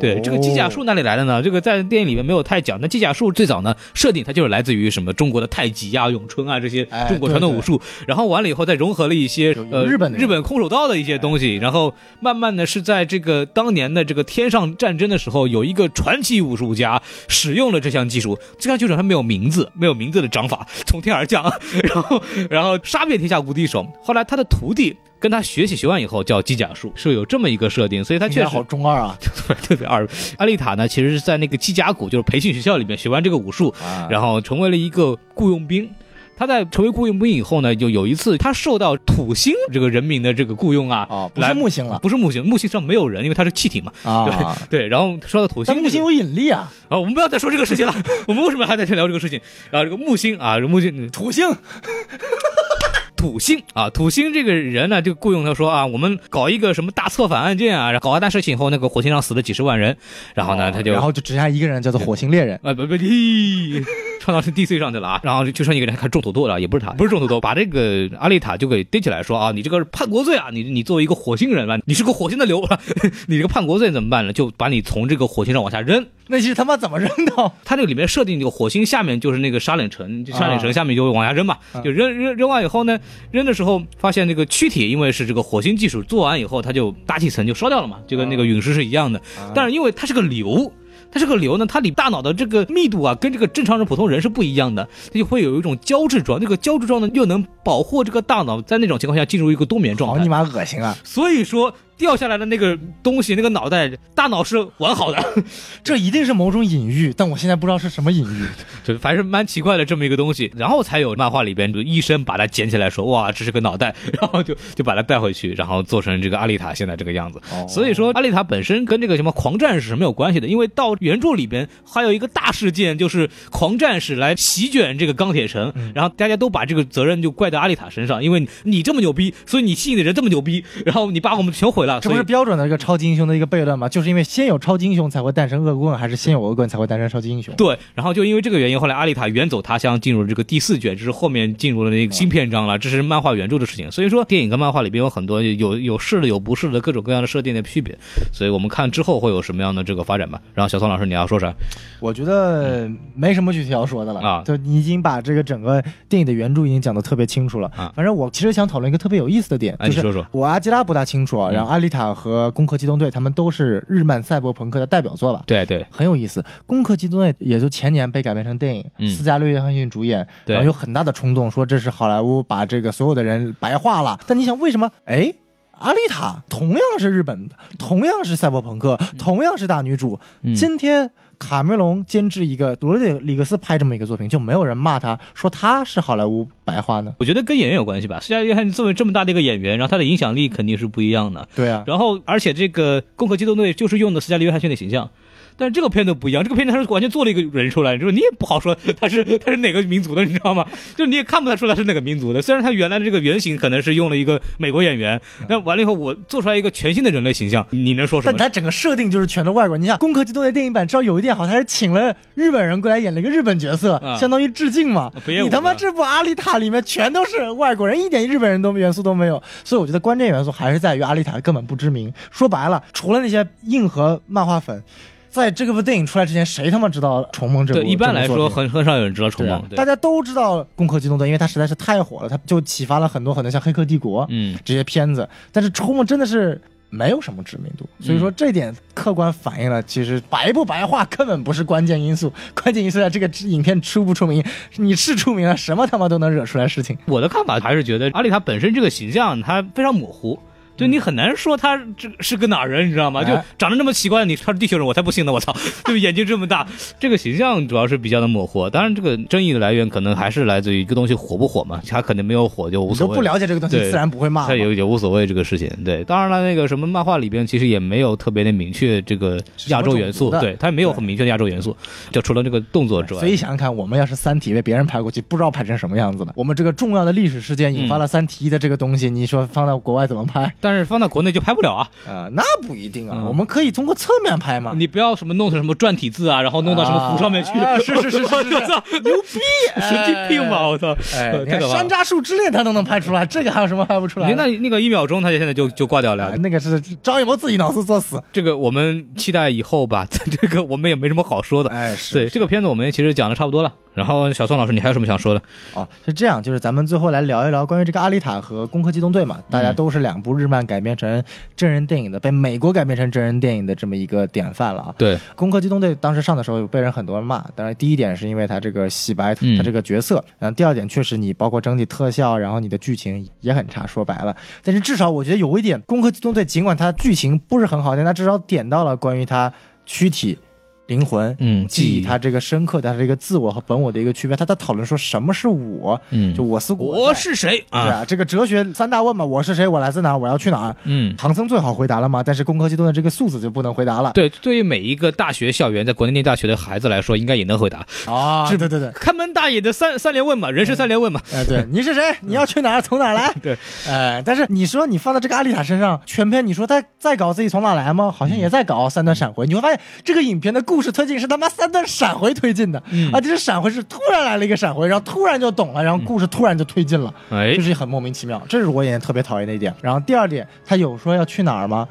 对这个机甲术哪里来的呢？这个在电影里面没有太讲。那机甲术最早呢，设定它就是来自于什么中国的太极啊、咏春啊这些中国传统武术。然后完了以后再融合了一些呃日本日本空手道的一些东西。然后慢慢的是在这个当年的这个天上战争的时候，有一个传奇武术家使用了这项技术。这项技术它没有名字，没有名字的掌法从天而降，*laughs* 然后然后杀遍天下无敌手。后来他的徒弟。跟他学习学完以后叫机甲术，是有这么一个设定，所以他确实好中二啊，*laughs* 特别二。阿丽塔呢，其实是在那个机甲谷，就是培训学校里面学完这个武术，然后成为了一个雇佣兵。他在成为雇佣兵以后呢，就有一次他受到土星这个人民的这个雇佣啊，哦，不是木星了，不是木星，木星上没有人，因为它是气体嘛，啊，*laughs* 对，然后说到土星，木星有引力啊，啊，我们不要再说这个事情了，*laughs* 我们为什么还在去聊这个事情？啊，这个木星啊，木星，土星。土星啊，土星这个人呢，就雇佣他说啊，我们搞一个什么大策反案件啊，搞完大事情以后，那个火星上死了几十万人，然后呢，他就然后就只剩下一个人，叫做火星猎人 *laughs* 啊，不不，嘿，创造成 DC 上去了啊，然后就剩一个人，看种土豆了，也不是他，不是种土豆，把这个阿丽塔就给逮起来说啊，你这个叛国罪啊，你你作为一个火星人吧，你是个火星的流，你这个叛国罪怎么办呢？就把你从这个火星上往下扔。*laughs* 那是他妈怎么扔的？他这个里面设定，这个火星下面就是那个沙冷城，沙冷城下面就往下扔嘛，就扔扔扔完以后呢，扔的时候发现那个躯体，因为是这个火星技术做完以后，它就大气层就烧掉了嘛，就跟那个陨石是一样的。但是因为它是个瘤，它是个瘤呢，它里大脑的这个密度啊，跟这个正常人普通人是不一样的，它就会有一种胶质状，这个胶质状呢又能保护这个大脑在那种情况下进入一个冬眠状态。好你妈恶心啊！所以说。掉下来的那个东西，那个脑袋大脑是完好的，*laughs* 这一定是某种隐喻，但我现在不知道是什么隐喻，*laughs* 就反正蛮奇怪的这么一个东西，然后才有漫画里边就医生把它捡起来说，哇，这是个脑袋，然后就就把它带回去，然后做成这个阿丽塔现在这个样子。所以说阿丽塔本身跟这个什么狂战士是没有关系的，因为到原著里边还有一个大事件，就是狂战士来席卷这个钢铁城，然后大家都把这个责任就怪在阿丽塔身上，因为你这么牛逼，所以你吸引的人这么牛逼，然后你把我们全毁。这不是标准的一个超级英雄的一个悖论吗？就是因为先有超级英雄才会诞生恶棍，还是先有恶棍才会诞生超级英雄？对，然后就因为这个原因，后来阿丽塔远走他乡，进入了这个第四卷，这是后面进入了那个新篇章了。这是漫画原著的事情，所以说电影跟漫画里边有很多有有是的，有不是的各种各样的设定的区别，所以我们看之后会有什么样的这个发展吧。然后小宋老师你要说啥？我觉得没什么具体要说的了啊，就你已经把这个整个电影的原著已经讲的特别清楚了啊。反正我其实想讨论一个特别有意思的点，就是说说我阿基拉不大清楚啊，然后阿丽塔。和《攻壳机动队》他们都是日漫赛博朋克的代表作吧？对对，很有意思。《攻壳机动队》也就前年被改编成电影，斯嘉丽·约翰逊主演，然后有很大的冲动，说这是好莱坞把这个所有的人白化了。但你想，为什么？哎，阿丽塔同样是日本的，同样是赛博朋克，同样是大女主，今天。卡梅隆监制一个罗德里格斯拍这么一个作品，就没有人骂他说他是好莱坞白话呢？我觉得跟演员有关系吧。斯嘉丽约翰逊作为这么大的一个演员，然后他的影响力肯定是不一样的。对啊，然后而且这个《攻壳机动队》就是用的斯嘉丽约翰逊的形象。但是这个片子不一样，这个片子他是完全做了一个人出来，就是你也不好说 *laughs* 他是他是哪个民族的，你知道吗？就你也看不太出来是哪个民族的。虽然他原来的这个原型可能是用了一个美国演员，那完了以后我做出来一个全新的人类形象，你能说什么？但他整个设定就是全都外国人。你想《攻壳机动队》电影版，至少有一点好，他是请了日本人过来演了一个日本角色，相当于致敬嘛。你他妈这部《阿丽塔》里面全都是外国人，一点日本人都元素都没有。所以我觉得关键元素还是在于阿丽塔根本不知名。说白了，除了那些硬核漫画粉。在这个部电影出来之前，谁他妈知道《虫梦》这部？对，一般来说很很少有人知道《虫梦》。大家都知道《攻壳机动队》，因为它实在是太火了，它就启发了很多很多像《黑客帝国》嗯这些片子。但是《虫梦》真的是没有什么知名度，所以说这点客观反映了其实白不白话根本不是关键因素，关键因素在这个影片出不出名。你是出名了，什么他妈都能惹出来事情。我的看法还是觉得阿丽塔本身这个形象它非常模糊。就你很难说他这是个哪人，你知道吗？就长得那么奇怪，你他是地球人，我才不信呢！我操，就眼睛这么大，这个形象主要是比较的模糊。当然，这个争议的来源可能还是来自于一个东西火不火嘛。他肯定没有火就无所谓。不了解这个东西，自然不会骂。他也也无所谓这个事情。对，当然了，那个什么漫画里边其实也没有特别的明确这个亚洲元素，对他没有很明确的亚洲元素，就除了这个动作之外。所以想想看，我们要是《三体》被别人拍过去，不知道拍成什么样子了。我们这个重要的历史事件引发了《三体》的这个东西，你说放到国外怎么拍？但是放到国内就。拍不了啊，啊，那不一定啊，我们可以通过侧面拍嘛。你不要什么弄成什么篆体字啊，然后弄到什么符上面去。是是是是是，*laughs* 牛逼，神经病吧，我操！哎，山楂树之恋他都能拍出来，这个还有什么拍不出来？那那个一秒钟，他就现在就就挂掉了。那个是张艺谋自己脑子作死。这个我们期待以后吧，*laughs* 这个我们也没什么好说的。哎，是对这个片子我们其实讲的差不多了。然后小宋老师，你还有什么想说的？哦，是这样，就是咱们最后来聊一聊关于这个《阿丽塔》和《攻壳机动队》嘛，大家都是两部日漫改编成真人电影的，被美国改编成真人电影的这么一个典范了啊。对，《攻壳机动队》当时上的时候被人很多人骂，当然第一点是因为他这个洗白他这个角色，然后第二点确实你包括整体特效，然后你的剧情也很差，说白了。但是至少我觉得有一点，《攻壳机动队》尽管它剧情不是很好，但它至少点到了关于它躯体。灵魂，嗯，记忆，他这个深刻的这个自我和本我的一个区别，他在讨论说什么是我，嗯，就我思我是谁？对啊，这个哲学三大问嘛，我是谁，我来自哪，我要去哪儿，嗯，唐僧最好回答了嘛，但是攻壳机动的这个素子就不能回答了。对，对于每一个大学校园，在国内念大学的孩子来说，应该也能回答。啊，是，对对对，看门大爷的三三连问嘛，人生三连问嘛，哎，对，你是谁？*laughs* 你要去哪儿？从哪儿来？*laughs* 对，哎，但是你说你放在这个阿丽塔身上，全篇你说他在搞自己从哪来吗？好像也在搞三段闪回，你会发现这个影片的故事推进是他妈。三段闪回推进的，啊，这是闪回是突然来了一个闪回，然后突然就懂了，然后故事突然就推进了，哎，就是很莫名其妙，这是我也特别讨厌的一点。然后第二点，他有说要去哪儿吗？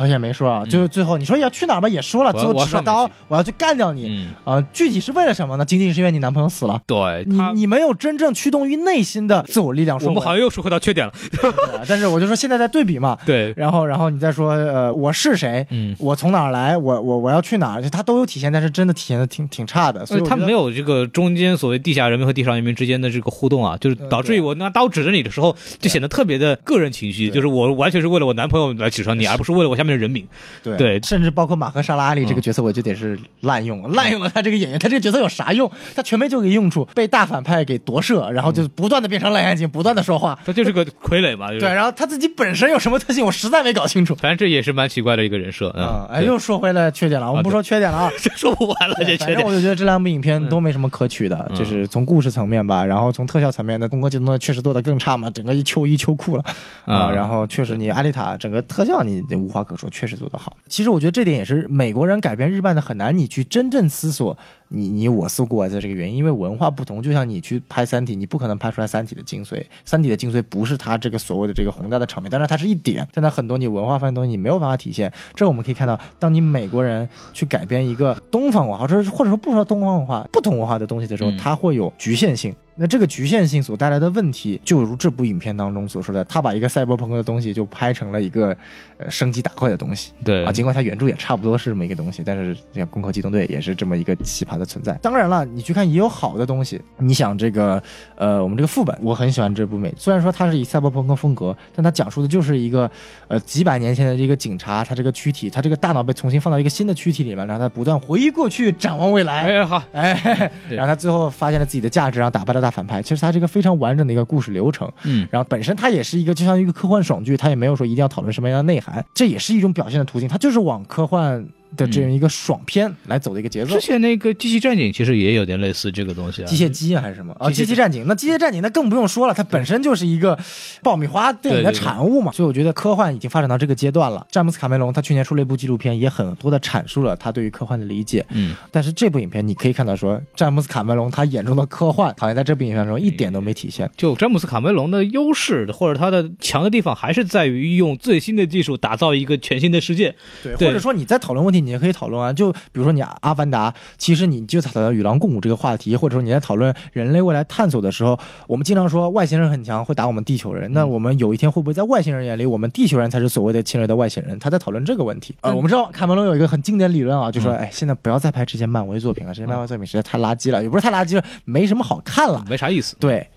好像也没说啊，就是最后你说要去哪儿吧，也说了，最后持刀，我要去干掉你，啊，具体是为了什么呢？仅仅是因为你男朋友死了。对，你你没有真正驱动于内心的自我力量。我们好像又说回到缺点了，*laughs* 但是我就说现在在对比嘛，对，然后然后你再说，呃，我是谁？嗯，我从哪儿来？我我我要去哪儿？他都有体现，但是真的体现的挺挺差的，所以他没有这个中间所谓地下人民和地上人民之间的这个互动啊，就是导致于我拿刀指着你的时候，就显得特别的个人情绪，就是我完全是为了我男朋友来指着你，而不是为了我下面的人名。对，甚至包括马赫沙拉阿里这个角色，我就得是滥用，*laughs* 滥用了他这个演员，他这个角色有啥用？他全没就给用处，被大反派给夺舍，然后就不断的变成烂眼睛，不断的说话，他就是个傀儡嘛。对，然后他自己本身有什么特性，我实在没搞清楚。反正这也是蛮奇怪的一个人设啊。哎，又说回来缺点了，我们不说缺点了啊，*laughs* 说不完了这缺点。我就觉得这两部影片都没什么可取的，就是从故事层面吧，然后从特效层面的，《攻壳机动队》确实做的更差嘛，整个一秋衣秋裤了啊。然后确实你阿丽塔整个特效你无话可说，说确实做得好。其实我觉得这点也是美国人改变日漫的很难，你去真正思索你你我思故我在这个原因，因为文化不同。就像你去拍《三体》，你不可能拍出来《三体》的精髓，《三体》的精髓不是它这个所谓的这个宏大的场面，但是它是一点，但它很多你文化方面东西你没有办法体现。这我们可以看到，当你美国人去改编一个东方文化，或者或者说不说东方文化，不同文化的东西的时候，它会有局限性。那这个局限性所带来的问题，就如这部影片当中所说的，他把一个赛博朋克的东西就拍成了一个呃升级打怪的东西。对啊，尽管它原著也差不多是这么一个东西，但是像《攻壳机动队》也是这么一个奇葩的存在。当然了，你去看也有好的东西。你想这个呃，我们这个副本，我很喜欢这部美，虽然说它是以赛博朋克风格，但它讲述的就是一个呃几百年前的一个警察，他这个躯体，他这个大脑被重新放到一个新的躯体里面，然后他不断回忆过去，展望未来。哎好，哎，*laughs* 然后他最后发现了自己的价值，然后打败了大反派。其实它是一个。非常完整的一个故事流程，嗯，然后本身它也是一个就像一个科幻爽剧，它也没有说一定要讨论什么样的内涵，这也是一种表现的途径，它就是往科幻的这样一个爽片来走的一个节奏。之前那个机器战警其实也有点类似这个东西啊，机械机还是什么啊？机器战警，那机械战警那更不用说了，它本身就是一个爆米花电影的产物嘛。所以我觉得科幻已经发展到这个阶段了。詹姆斯卡梅隆他去年出了一部纪录片，也很多的阐述了他对于科幻的理解。嗯，但是这部影片你可以看到说，詹姆斯卡梅隆他眼中的科幻，好像在这部影片中一点都没体现。就詹姆斯卡梅隆的优势或者他的强的地方，还是在于用最新的技术打造一个全新的世界。对，或者说你在讨论问题，你也可以讨论啊。就比如说你《阿凡达》，其实你就讨论与狼共舞这个话题，或者说你在讨论人类未来探索的时候，我们经常说外星人很强，会打我们地球人。那我们有一天会不会在外星人眼里，我们地球人才是所谓的侵略的外星人？他在讨论这个问题。呃，我们知道卡梅隆有一个很经典理论啊，就说，哎，现在不要再拍这些漫威作品了，这些漫威作品实在太垃圾了，也不是太垃圾了，没什么好看了，没啥意思。对，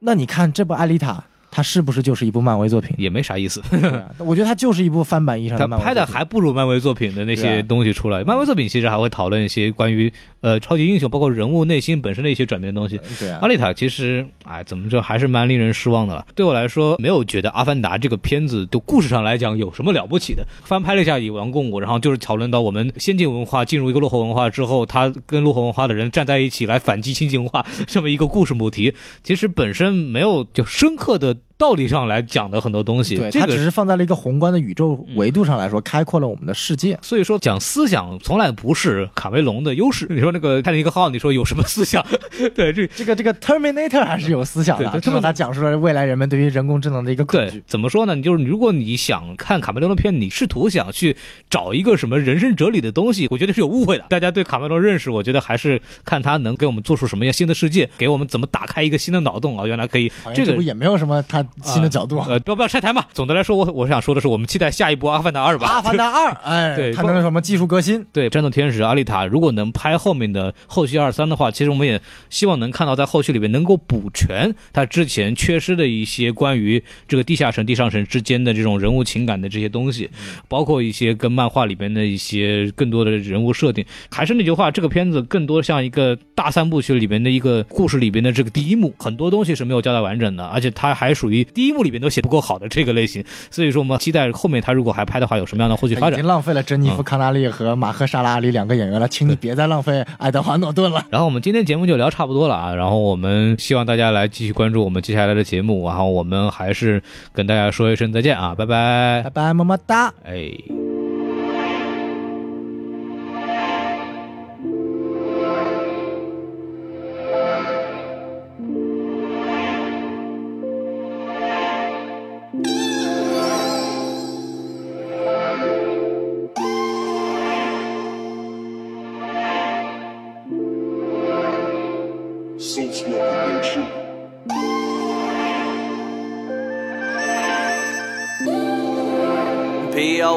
那你看这部《艾丽塔》。它是不是就是一部漫威作品？也没啥意思。*laughs* 我觉得它就是一部翻版意义上的。他拍的还不如漫威作品的那些东西出来。漫威作品其实还会讨论一些关于呃超级英雄，包括人物内心本身的一些转变的东西。对啊。阿丽塔其实哎，怎么着还是蛮令人失望的了。对我来说，没有觉得《阿凡达》这个片子就故事上来讲有什么了不起的。翻拍了一下《以王共舞》，然后就是讨论到我们先进文化进入一个落后文化之后，他跟落后文化的人站在一起来反击先进文化 *laughs* 这么一个故事母题。其实本身没有就深刻的。道理上来讲的很多东西，对，它只是放在了一个宏观的宇宙维度上来说，开阔了我们的世界。所以说，讲思想从来不是卡梅隆的优势。*laughs* 你说那个泰坦尼克号，你说有什么思想？*laughs* 对，这这个这个 Terminator 还是有思想的，这么他讲述了未来人们对于人工智能的一个恐惧。怎么说呢？你就是如果你想看卡梅隆的片，你试图想去找一个什么人生哲理的东西，我觉得是有误会的。大家对卡梅隆认识，我觉得还是看他能给我们做出什么样新的世界，给我们怎么打开一个新的脑洞啊！原来可以，这个也没有什么他新的角度。呃，不要不要拆台嘛。总的来说，我我想说的是，我们期待下一部《阿凡达二》吧。阿凡达二，*laughs* 哎，对，它能什么技术革新？对，战斗天使阿丽塔，如果能拍后面的后续二三的话，其实我们也希望能看到在后续里面能够补全它之前缺失的一些关于这个地下城、地上城之间的这种人物情感的这些东西，包括一些跟漫画里边的一些更多的人物设定。还是那句话，这个片子更多像一个大三部曲里边的一个故事里边的这个第一幕，很多东西是没有交代完整的，而且它还属于第一幕里边都写。不够好的这个类型，所以说我们期待后面他如果还拍的话，有什么样的后续发展？已经浪费了珍妮弗·康纳利和马赫沙拉阿里两个演员了，请你别再浪费爱德华·诺顿了。然后我们今天节目就聊差不多了啊，然后我们希望大家来继续关注我们接下来的节目，然后我们还是跟大家说一声再见啊，拜拜，拜拜，么么哒，哎。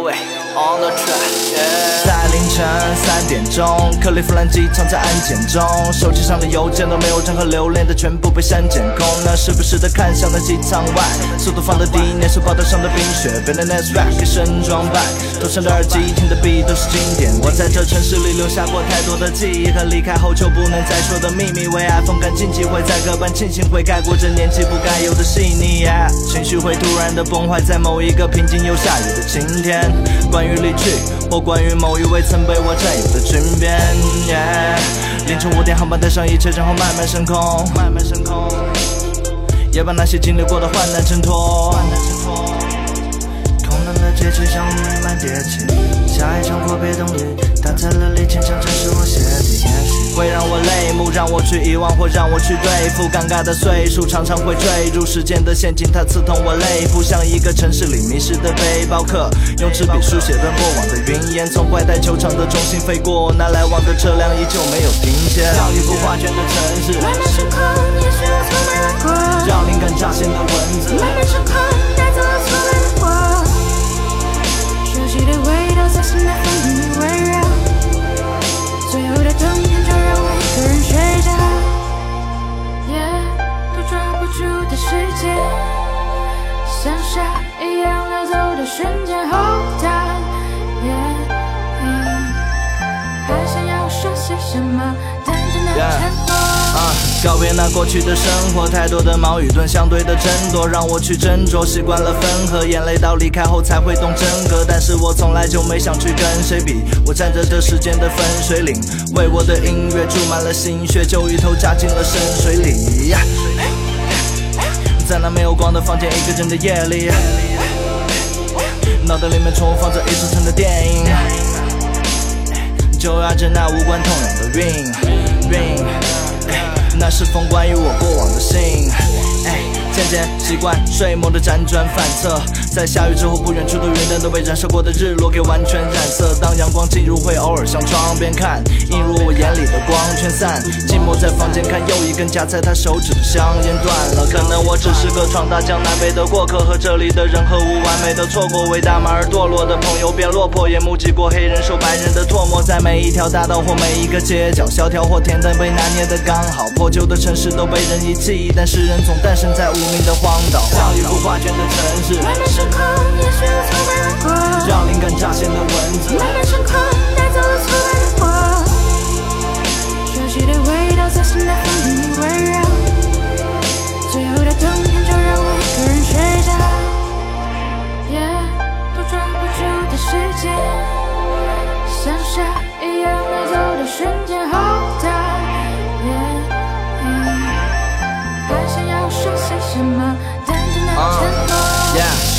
Ué. 在凌晨三点钟克利夫兰机场在安检中，手机上的邮件都没有任何留恋的，全部被删减空。那时不时的看向那机舱外，速度放的低，年少报道上的冰雪，b n s rack 一身装扮，头上的耳机听的 beat 都是经典。我在这城市里留下过太多的记忆和离开后就不能再说的秘密，为爱风干禁忌会在各般庆幸会盖过这年纪不该有的细腻，情绪会突然的崩坏在某一个平静又下雨的晴天。关关于离去，或关于某一位曾被我占有的裙边。凌晨五点航班带上一切，然后慢慢升空。慢慢升空，也把那些经历过的患难挣脱。空荡的街区像弥漫迭起，下一场阔别冬雨，打在了里坚强城市我写的。也许会让我泪目，让我去遗忘，或让我去对付。尴尬的岁数常常会坠入时间的陷阱，它刺痛我泪部，像一个城市里迷失的背包客，用纸笔书写段过往的云烟，从坏蛋球场的中心飞过，那来往的车辆依旧没有停歇。像一幅画卷的城市，慢慢升空，也许我从没来过。让灵感乍现的文字，慢慢失控，带走了错乱的我。熟悉的味道在心内风里围绕，最后的冬天就让我一个人睡着。都抓不住的时间，像沙一样流走的瞬间。Hold on，还想要说些什么，但真的沉默。啊，告别那过去的生活，太多的矛与盾，相对的争夺，让我去斟酌。习惯了分合，眼泪到离开后才会懂真格。但是我从来就没想去跟谁比，我站在这时间的分水岭，为我的音乐注满了心血，就一头扎进了深水里。在那没有光的房间，一个人的夜里，脑袋里面重放着一层层的电影，就按着那无关痛痒的 ring ring，那是封关于我过往的信。渐渐习惯睡梦的辗转反侧，在下雨之后，不远处的云灯都被燃烧过的日落给完全染色。当阳光进入，会偶尔向窗边看，映入我眼里的光全散。寂寞在房间看，又一根夹在他手指的香烟断了。可能我只是个闯大江南北的过客，和这里的人和物完美的错过。为大马而堕落的朋友变落魄，也目击过黑人受白人的唾沫。在每一条大道或每一个街角，萧条或恬淡被拿捏的刚好。破旧的城市都被人遗弃，但诗人总诞生在无荒岛，像一幅画卷的城市。慢慢升空，也许有挫败的光，让灵感乍现的文字。慢慢升空，带走了挫败的我。熟悉的味道在心的风里围绕。最后的冬天，就让我一个人睡觉。Yeah，都抓不住的时间，像沙一样溜走的瞬间，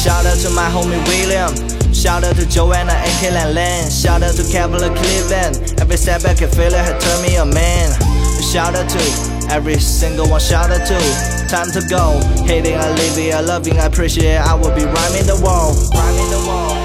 shout out to my homie William. Shout out to Joanna and Kaylan Lane. Shout out to Kevlar Cleveland. Every can feel it had turned me a man. Shout out to every single one. Shout out to time to go. Hating, I leave it, I loving, I appreciate. I will be rhyming the world. Rhyming the world.